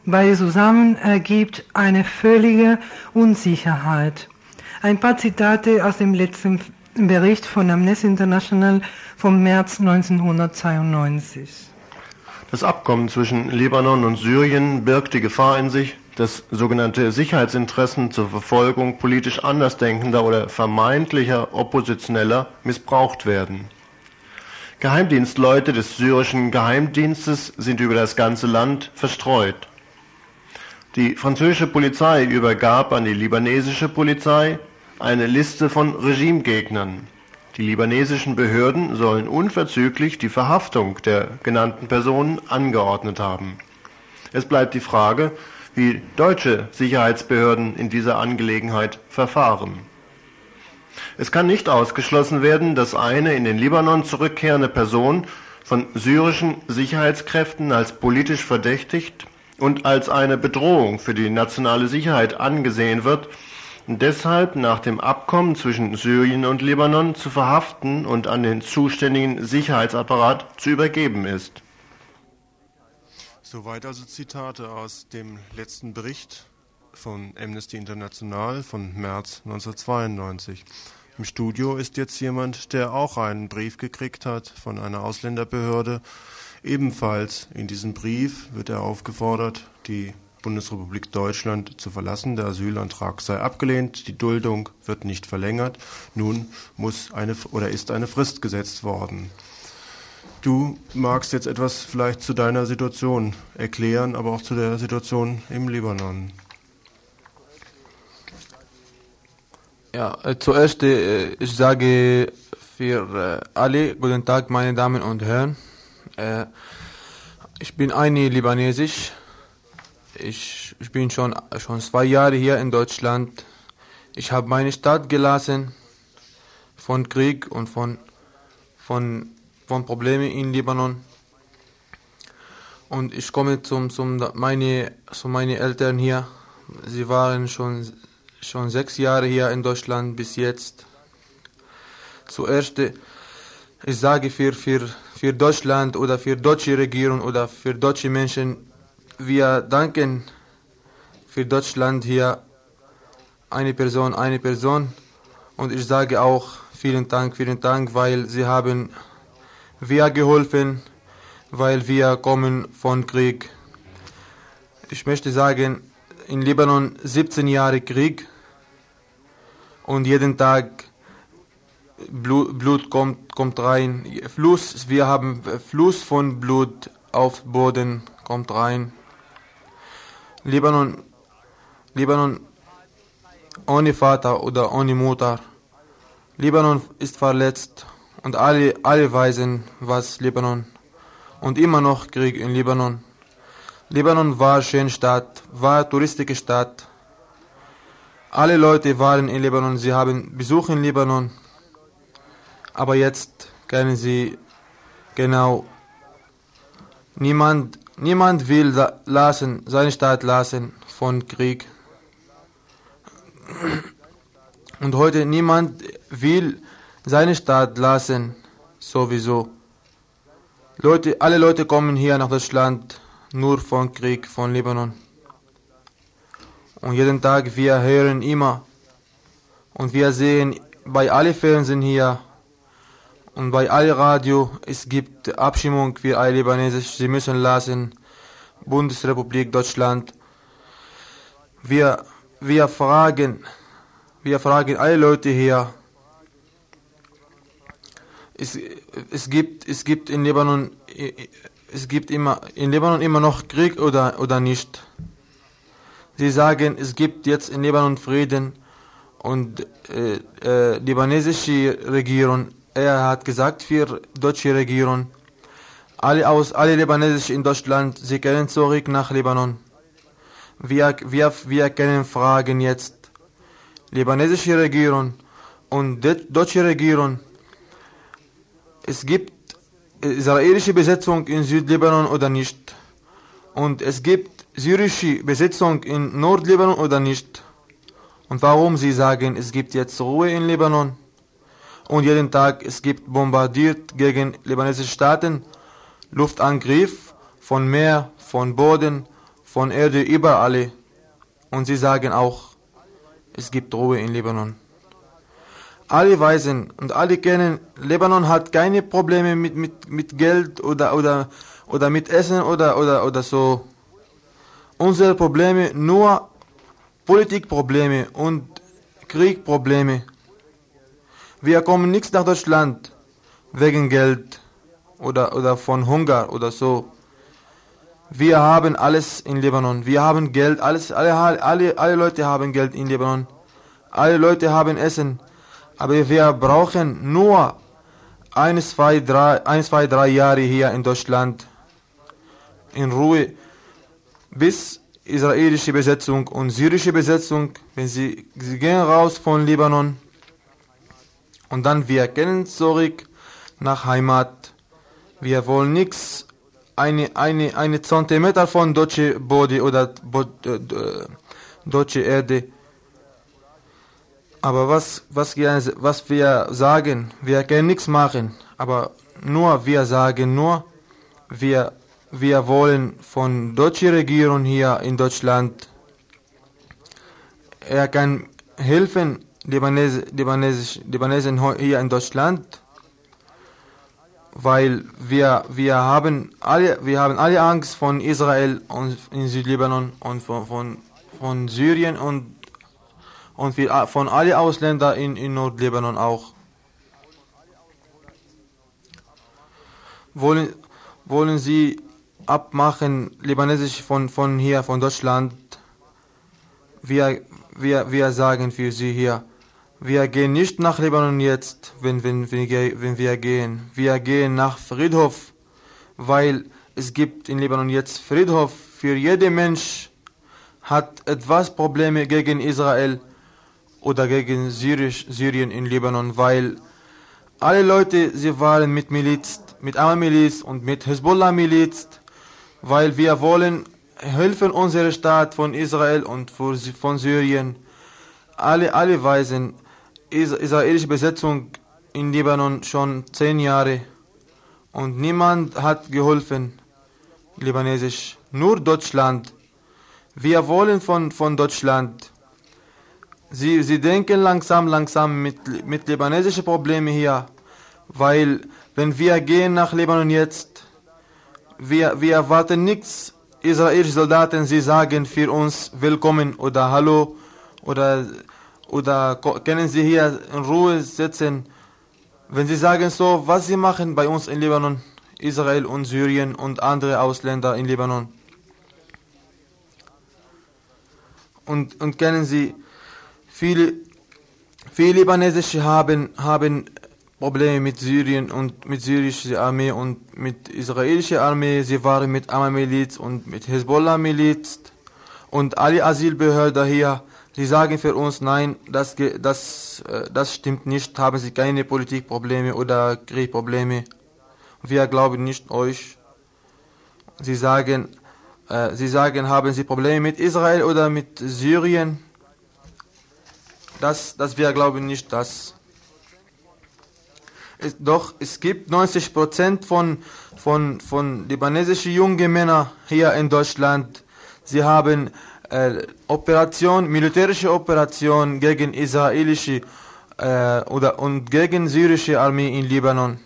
weil zusammen ergibt eine völlige Unsicherheit. Ein paar Zitate aus dem letzten Bericht von Amnesty International vom März 1992. Das Abkommen zwischen Libanon und Syrien birgt die Gefahr in sich, dass sogenannte Sicherheitsinteressen zur Verfolgung politisch Andersdenkender oder vermeintlicher Oppositioneller missbraucht werden. Geheimdienstleute des syrischen Geheimdienstes sind über das ganze Land verstreut. Die französische Polizei übergab an die libanesische Polizei eine Liste von Regimegegnern. Die libanesischen Behörden sollen unverzüglich die Verhaftung der genannten Personen angeordnet haben. Es bleibt die Frage, wie deutsche Sicherheitsbehörden in dieser Angelegenheit verfahren. Es kann nicht ausgeschlossen werden, dass eine in den Libanon zurückkehrende Person von syrischen Sicherheitskräften als politisch verdächtigt und als eine Bedrohung für die nationale Sicherheit angesehen wird deshalb nach dem Abkommen zwischen Syrien und Libanon zu verhaften und an den zuständigen Sicherheitsapparat zu übergeben ist. Soweit also Zitate aus dem letzten Bericht von Amnesty International von März 1992. Im Studio ist jetzt jemand, der auch einen Brief gekriegt hat von einer Ausländerbehörde. Ebenfalls in diesem Brief wird er aufgefordert, die Bundesrepublik Deutschland zu verlassen. Der Asylantrag sei abgelehnt, die Duldung wird nicht verlängert. Nun muss eine oder ist eine Frist gesetzt worden. Du magst jetzt etwas vielleicht zu deiner Situation erklären, aber auch zu der Situation im Libanon. Ja, äh, zuerst, äh, ich sage für äh, alle, guten Tag, meine Damen und Herren. Äh, ich bin eine Libanesisch. Ich, ich bin schon, schon zwei Jahre hier in Deutschland. Ich habe meine Stadt gelassen von Krieg und von, von, von Problemen in Libanon. Und ich komme zum, zum meine, zu meinen Eltern hier. Sie waren schon schon sechs Jahre hier in Deutschland bis jetzt. Zuerst, ich sage für, für, für Deutschland oder für deutsche Regierung oder für deutsche Menschen, wir danken für Deutschland hier eine Person, eine Person. Und ich sage auch vielen Dank, vielen Dank, weil sie haben wir geholfen, weil wir kommen von Krieg. Ich möchte sagen, in Libanon 17 Jahre Krieg und jeden Tag Blut, Blut kommt, kommt rein. Fluss, wir haben Fluss von Blut auf Boden kommt rein. Libanon, Libanon ohne Vater oder ohne Mutter. Libanon ist verletzt und alle, alle weisen, was Libanon und immer noch Krieg in Libanon. Libanon war schöne Stadt, war touristische Stadt. Alle Leute waren in Libanon, sie haben Besuch in Libanon, aber jetzt kennen sie genau, niemand, niemand will lassen, seine Stadt lassen von Krieg. Und heute niemand will seine Stadt lassen, sowieso. Leute, alle Leute kommen hier nach Deutschland nur von Krieg, von Libanon. Und jeden Tag wir hören immer und wir sehen bei allen Fernsehen hier und bei allen Radio, es gibt Abstimmung für alle Libanesisch, sie müssen lassen, Bundesrepublik Deutschland. Wir, wir fragen, wir fragen alle Leute hier, es, es, gibt, es gibt in Libanon, es gibt immer, in Libanon immer noch Krieg oder, oder nicht. Sie sagen, es gibt jetzt in Libanon Frieden und äh, äh, libanesische Regierung, er hat gesagt für deutsche Regierung, alle aus alle Libanesische in Deutschland, sie können zurück nach Libanon. Wir, wir, wir können fragen jetzt, libanesische Regierung und deutsche Regierung, es gibt israelische Besetzung in Südlibanon oder nicht. Und es gibt syrische Besetzung in Nordlibanon oder nicht? Und warum sie sagen, es gibt jetzt Ruhe in Libanon und jeden Tag es gibt bombardiert gegen libanesische Staaten, Luftangriff von Meer, von Boden, von Erde überall. Und sie sagen auch, es gibt Ruhe in Libanon. Alle weisen und alle kennen, Libanon hat keine Probleme mit, mit, mit Geld oder, oder, oder mit Essen oder, oder, oder so unsere Probleme nur Politikprobleme und Kriegprobleme. Wir kommen nicht nach Deutschland wegen Geld oder, oder von Hunger oder so. Wir haben alles in Libanon. Wir haben Geld. Alles, alle, alle, alle Leute haben Geld in Libanon. Alle Leute haben Essen. Aber wir brauchen nur ein, zwei, drei, ein, zwei, drei Jahre hier in Deutschland in Ruhe, bis israelische Besetzung und syrische Besetzung, wenn sie, sie gehen raus von Libanon und dann wir gehen zurück nach Heimat. Wir wollen nichts, eine, eine, eine Zentimeter von deutsche Body oder äh, deutsche Erde. Aber was, was, wir, was wir sagen, wir können nichts machen, aber nur wir sagen nur, wir, wir wollen von deutscher Regierung hier in Deutschland, er kann helfen, Libanese, Libanese, Libanesen hier in Deutschland, weil wir, wir, haben alle, wir haben alle Angst von Israel und in Südlibanon und von, von, von Syrien und und wir, von allen Ausländern in, in Nordlibanon auch. Wollen, wollen Sie abmachen, libanesisch von, von hier, von Deutschland? Wir, wir, wir sagen für Sie hier, wir gehen nicht nach Libanon jetzt, wenn, wenn, wenn, wenn wir gehen. Wir gehen nach Friedhof, weil es gibt in Libanon jetzt Friedhof. Für jeden Mensch hat etwas Probleme gegen Israel oder gegen Syrisch, Syrien in Libanon, weil alle Leute, sie waren mit Miliz, mit Amal-Miliz und mit Hezbollah-Miliz, weil wir wollen helfen unserer Staat von Israel und von Syrien. Alle, alle weisen israelische Besetzung in Libanon schon zehn Jahre und niemand hat geholfen, libanesisch, nur Deutschland. Wir wollen von, von Deutschland Sie, sie denken langsam, langsam mit, mit libanesischen Problemen hier, weil wenn wir gehen nach Libanon jetzt, wir, wir erwarten nichts. Israelische Soldaten, sie sagen für uns willkommen oder hallo oder, oder können sie hier in Ruhe sitzen. Wenn sie sagen so, was sie machen bei uns in Libanon, Israel und Syrien und andere Ausländer in Libanon. Und, und kennen sie, Viele, viele Libanesische haben, haben Probleme mit Syrien und mit syrischer Armee und mit israelischer Armee. Sie waren mit Amma-Miliz und mit Hezbollah-Miliz und alle Asylbehörden hier. Sie sagen für uns, nein, das, das, äh, das stimmt nicht, haben Sie keine Politikprobleme oder Kriegprobleme. Wir glauben nicht euch. Sie sagen, äh, Sie sagen, haben Sie Probleme mit Israel oder mit Syrien? Das, das wir glauben nicht das. Es, doch es gibt 90 Prozent von, von, von libanesischen jungen Männern hier in Deutschland. Sie haben äh, Operation, militärische Operation gegen israelische äh, oder und gegen syrische Armee in Libanon.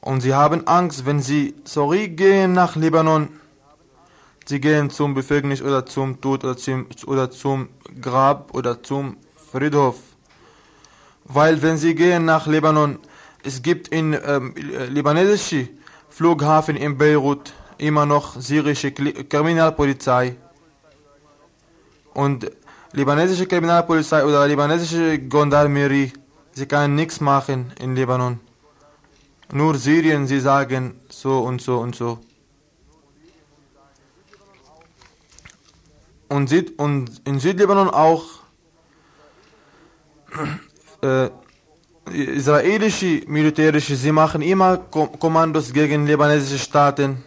Und sie haben Angst, wenn sie zurückgehen nach Libanon, Sie gehen zum Begräbnis oder zum Tod oder zum, oder zum Grab oder zum Friedhof. Weil wenn sie gehen nach Libanon, es gibt in ähm, libanesische Flughafen in Beirut immer noch syrische Kriminalpolizei. Und libanesische Kriminalpolizei oder libanesische Gendarmerie, sie kann nichts machen in Libanon. Nur Syrien, sie sagen so und so und so. und, Süd und in Südlibanon auch äh, israelische militärische, sie machen immer Kommandos gegen libanesische Staaten.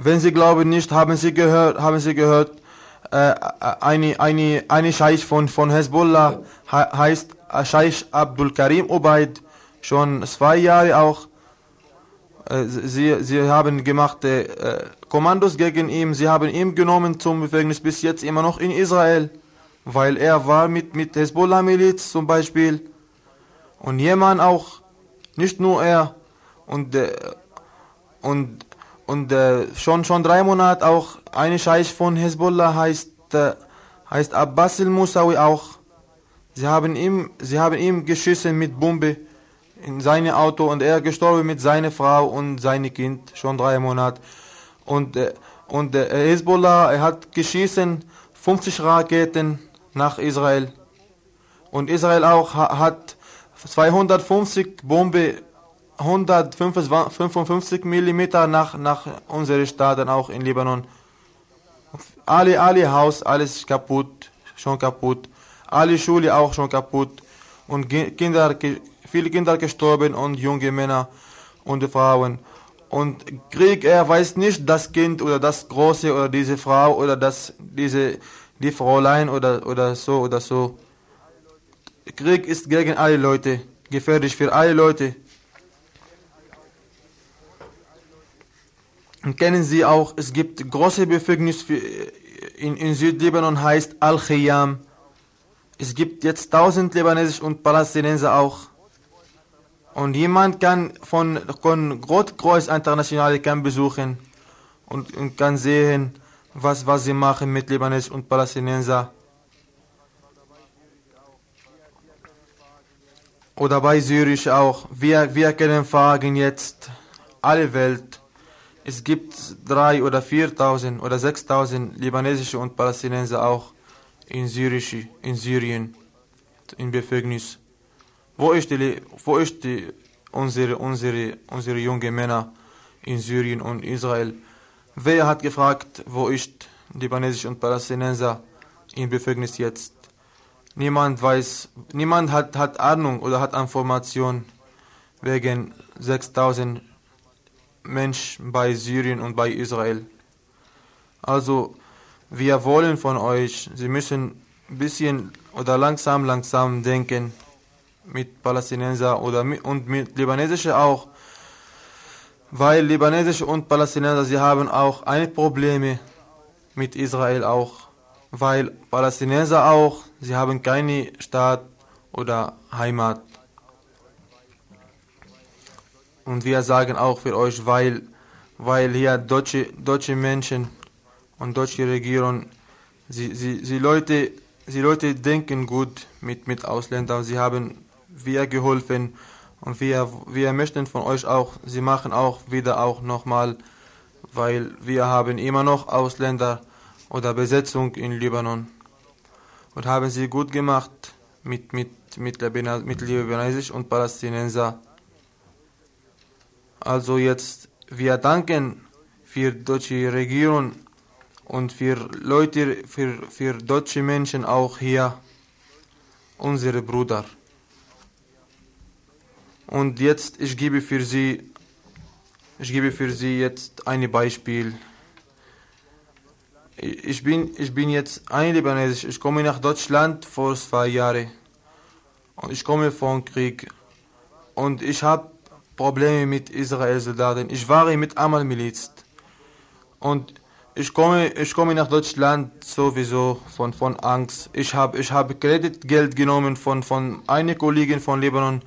Wenn sie glauben nicht, haben sie gehört, haben sie gehört, äh, eine, eine, eine Scheich von, von Hezbollah heißt Scheich Abdul Karim Ubaid, schon zwei Jahre auch. Äh, sie, sie haben gemacht äh, Kommandos gegen ihn, sie haben ihn genommen zum Gefängnis bis jetzt immer noch in Israel, weil er war mit, mit Hezbollah-Miliz zum Beispiel. Und jemand auch, nicht nur er. Und, äh, und, und äh, schon, schon drei Monate auch eine Scheich von Hezbollah heißt, äh, heißt Abbas al-Musawi auch. Sie haben ihm, sie haben ihm geschossen mit Bombe in seinem Auto und er gestorben mit seiner Frau und seinem Kind, schon drei Monate. Und, äh, und der Hezbollah, er hat geschissen 50 Raketen nach Israel. Und Israel auch ha- hat 250 Bombe 155 Millimeter nach, nach unseren Staaten auch in Libanon. Alle, alle Haus, alles kaputt, schon kaputt. Alle Schule auch schon kaputt. Und Kinder, viele Kinder gestorben und junge Männer und Frauen. Und Krieg, er weiß nicht, das Kind oder das Große oder diese Frau oder das, diese, die Fräulein oder, oder so oder so. Krieg ist gegen alle Leute, gefährlich für alle Leute. Kennen Sie auch, es gibt große Bevölkerung für, in, in Südlibanon heißt Al-Khiyam. Es gibt jetzt tausend Libanesisch und Palästinenser auch. Und jemand kann von, von Rotkreuz International kann besuchen und, und kann sehen, was, was sie machen mit Libanesisch und Palästinenser. Oder bei Syrisch auch. Wir, wir können fragen jetzt alle Welt. Es gibt drei oder 4.000 oder 6.000 libanesische und Palästinenser auch in, Syrische, in Syrien, in Bevölkernis. Wo ist, die, wo ist die, unsere, unsere, unsere jungen Männer in Syrien und Israel? Wer hat gefragt, wo ist libanesische und Palästinenser in Bevölkernis jetzt? Niemand weiß, niemand hat, hat Ahnung oder hat Information wegen 6000 Menschen bei Syrien und bei Israel. Also, wir wollen von euch, Sie müssen ein bisschen oder langsam, langsam denken mit Palästinenser oder mit, und mit Libanesische auch, weil Libanesische und Palästinenser, sie haben auch ein Probleme mit Israel auch, weil Palästinenser auch, sie haben keine Staat oder Heimat. Und wir sagen auch für euch, weil, weil hier deutsche, deutsche Menschen und deutsche Regierung, sie, sie, sie, Leute, sie Leute denken gut mit, mit Ausländern, sie haben wir geholfen und wir, wir möchten von euch auch, sie machen auch wieder auch nochmal, weil wir haben immer noch Ausländer oder Besetzung in Libanon und haben sie gut gemacht mit, mit, mit, Libanesisch und Palästinenser. Also jetzt, wir danken für deutsche Regierung und für Leute, für, für deutsche Menschen auch hier, unsere Brüder. Und jetzt, ich gebe für Sie, ich gebe für Sie jetzt ein Beispiel. Ich bin, ich bin jetzt ein Libanesisch. Ich komme nach Deutschland vor zwei Jahren. Und ich komme vom Krieg. Und ich habe Probleme mit Israel-Soldaten. Ich war mit Amal-Miliz. Und ich komme, ich komme nach Deutschland sowieso von, von Angst. Ich habe ich hab Kreditgeld genommen von, von einer Kollegin von Libanon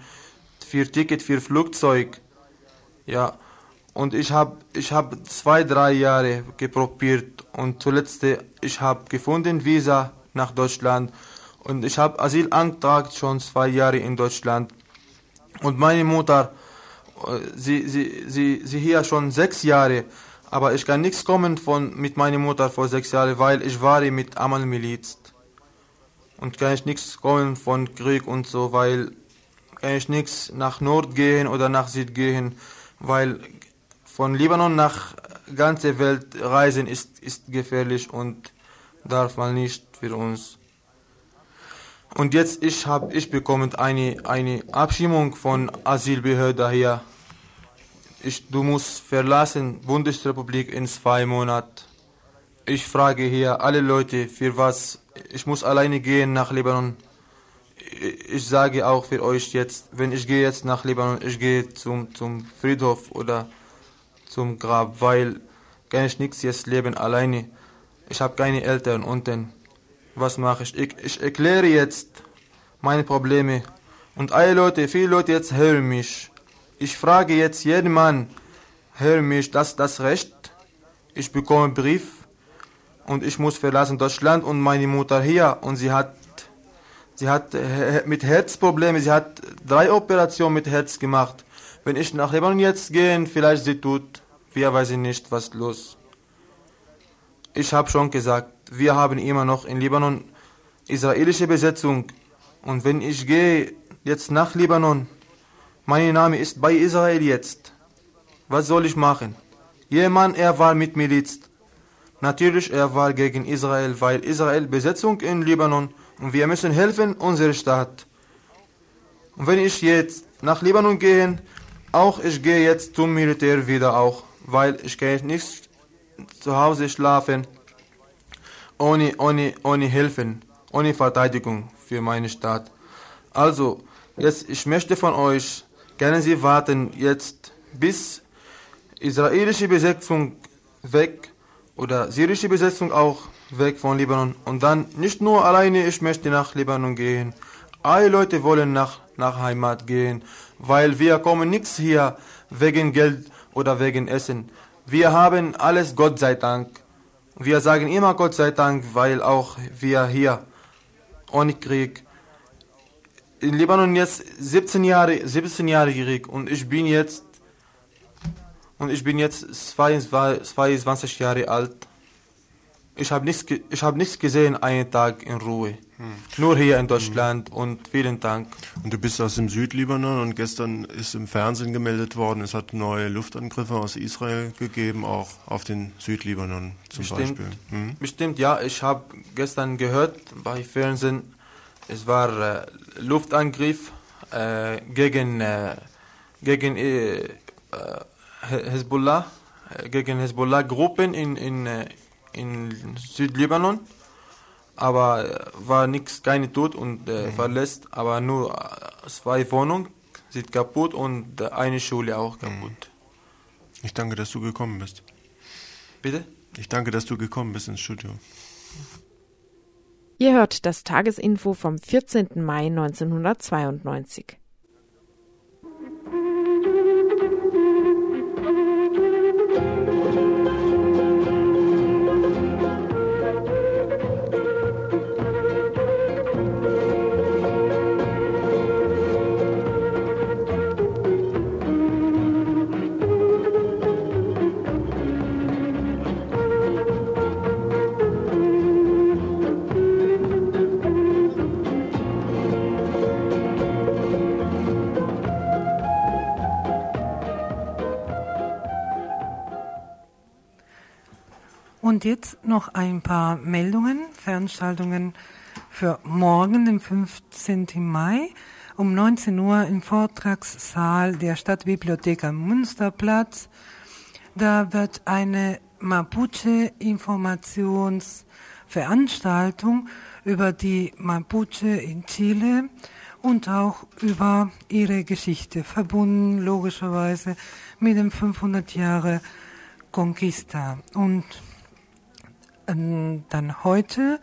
für Ticket für Flugzeug. Ja. Und ich habe ich hab zwei, drei Jahre geprobiert und zuletzt ich habe gefunden Visa nach Deutschland und ich habe Asyl angetragt schon zwei Jahre in Deutschland. Und meine Mutter, sie, sie, sie, sie hier schon sechs Jahre, aber ich kann nichts kommen von, mit meiner Mutter vor sechs Jahren, weil ich war mit Amal Miliz. Und kann ich nichts kommen von Krieg und so, weil kann ich nichts nach Nord gehen oder nach Süd gehen, weil von Libanon nach ganze Welt reisen ist, ist gefährlich und darf man nicht für uns. Und jetzt ich habe ich bekommen eine eine Abstimmung von Asylbehörde hier. Ich, du musst verlassen Bundesrepublik in zwei Monaten. Ich frage hier alle Leute, für was ich muss alleine gehen nach Libanon. Ich- Ich sage auch für euch jetzt, wenn ich gehe jetzt nach Libanon, ich gehe zum, zum Friedhof oder zum Grab, weil kann ich nichts jetzt leben alleine. Ich habe keine Eltern unten. Was mache ich? ich? Ich erkläre jetzt meine Probleme. Und alle Leute, viele Leute jetzt hören mich. Ich frage jetzt jeden Mann, hör mich, das das Recht? Ich bekomme einen Brief und ich muss verlassen Deutschland und meine Mutter hier und sie hat Sie hat äh, mit Herzproblemen, sie hat drei Operationen mit Herz gemacht. Wenn ich nach Libanon jetzt gehe, vielleicht sie tut, wir weiß nicht, was los. Ich habe schon gesagt, wir haben immer noch in Libanon israelische Besetzung. Und wenn ich gehe jetzt nach Libanon, mein Name ist bei Israel jetzt. Was soll ich machen? Jemand, er war mit Miliz. Natürlich, er war gegen Israel, weil Israel Besetzung in Libanon und wir müssen helfen, unsere Staat. Und wenn ich jetzt nach Libanon gehe, auch ich gehe jetzt zum Militär wieder auch, weil ich kann nicht zu Hause schlafen ohne, ohne, ohne helfen, ohne Verteidigung für meine Stadt. Also, jetzt, ich möchte von euch, können Sie warten jetzt bis israelische Besetzung weg oder syrische Besetzung auch weg von Libanon und dann nicht nur alleine, ich möchte nach Libanon gehen. Alle Leute wollen nach, nach Heimat gehen, weil wir kommen nichts hier wegen Geld oder wegen Essen. Wir haben alles Gott sei Dank. Wir sagen immer Gott sei Dank, weil auch wir hier ohne Krieg in Libanon jetzt 17 Jahre, 17 Jahre Krieg und ich bin jetzt und ich bin jetzt 22 Jahre alt. Ich habe nichts, ich hab nichts gesehen einen Tag in Ruhe. Hm. Nur hier in Deutschland hm. und vielen Dank. Und du bist aus dem Südlibanon und gestern ist im Fernsehen gemeldet worden, es hat neue Luftangriffe aus Israel gegeben, auch auf den Südlibanon zum bestimmt, Beispiel. Hm? Bestimmt, ja. Ich habe gestern gehört bei Fernsehen, es war äh, Luftangriff äh, gegen, äh, gegen äh, äh, Hezbollah, äh, gegen Hezbollah-Gruppen in, in, in Südlibanon. Aber äh, war nichts, keine Tod und äh, mhm. verletzt, aber nur zwei Wohnungen sind kaputt und eine Schule auch mhm. kaputt. Ich danke, dass du gekommen bist. Bitte? Ich danke, dass du gekommen bist ins Studio. Ihr hört das Tagesinfo vom 14. Mai 1992. Und jetzt noch ein paar Meldungen, Veranstaltungen für morgen, den 15. Mai um 19 Uhr im Vortragssaal der Stadtbibliothek am Münsterplatz. Da wird eine Mapuche-Informationsveranstaltung über die Mapuche in Chile und auch über ihre Geschichte, verbunden logischerweise mit dem 500 Jahre Conquista. Und dann heute,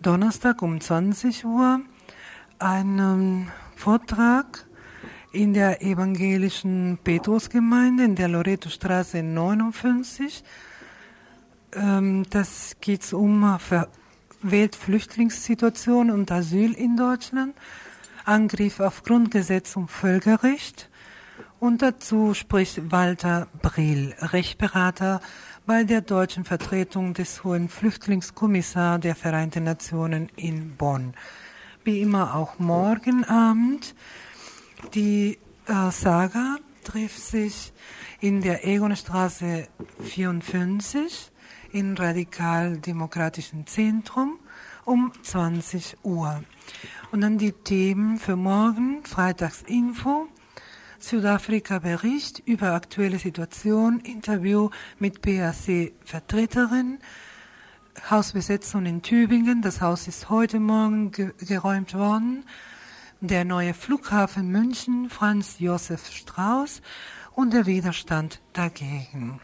Donnerstag um 20 Uhr, einen Vortrag in der evangelischen Petrusgemeinde in der Loreto-Straße 59. Ähm, das geht um Weltflüchtlingssituation und Asyl in Deutschland, Angriff auf Grundgesetz und Völkerrecht. Und dazu spricht Walter Brill, Rechtberater bei der deutschen Vertretung des Hohen Flüchtlingskommissars der Vereinten Nationen in Bonn. Wie immer auch morgen Abend. Die äh, Saga trifft sich in der Egonstraße 54 im radikal-demokratischen Zentrum um 20 Uhr. Und dann die Themen für morgen, Freitagsinfo, Südafrika-Bericht über aktuelle Situation, Interview mit PAC-Vertreterin, Hausbesetzung in Tübingen, das Haus ist heute Morgen ge geräumt worden, der neue Flughafen München, Franz Josef Strauß und der Widerstand dagegen.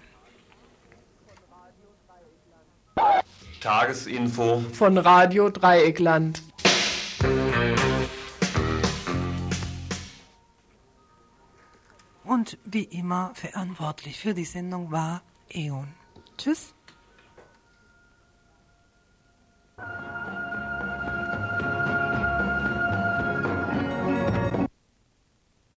Tagesinfo von Radio Dreieckland. Und wie immer verantwortlich für die Sendung war Eon. Tschüss.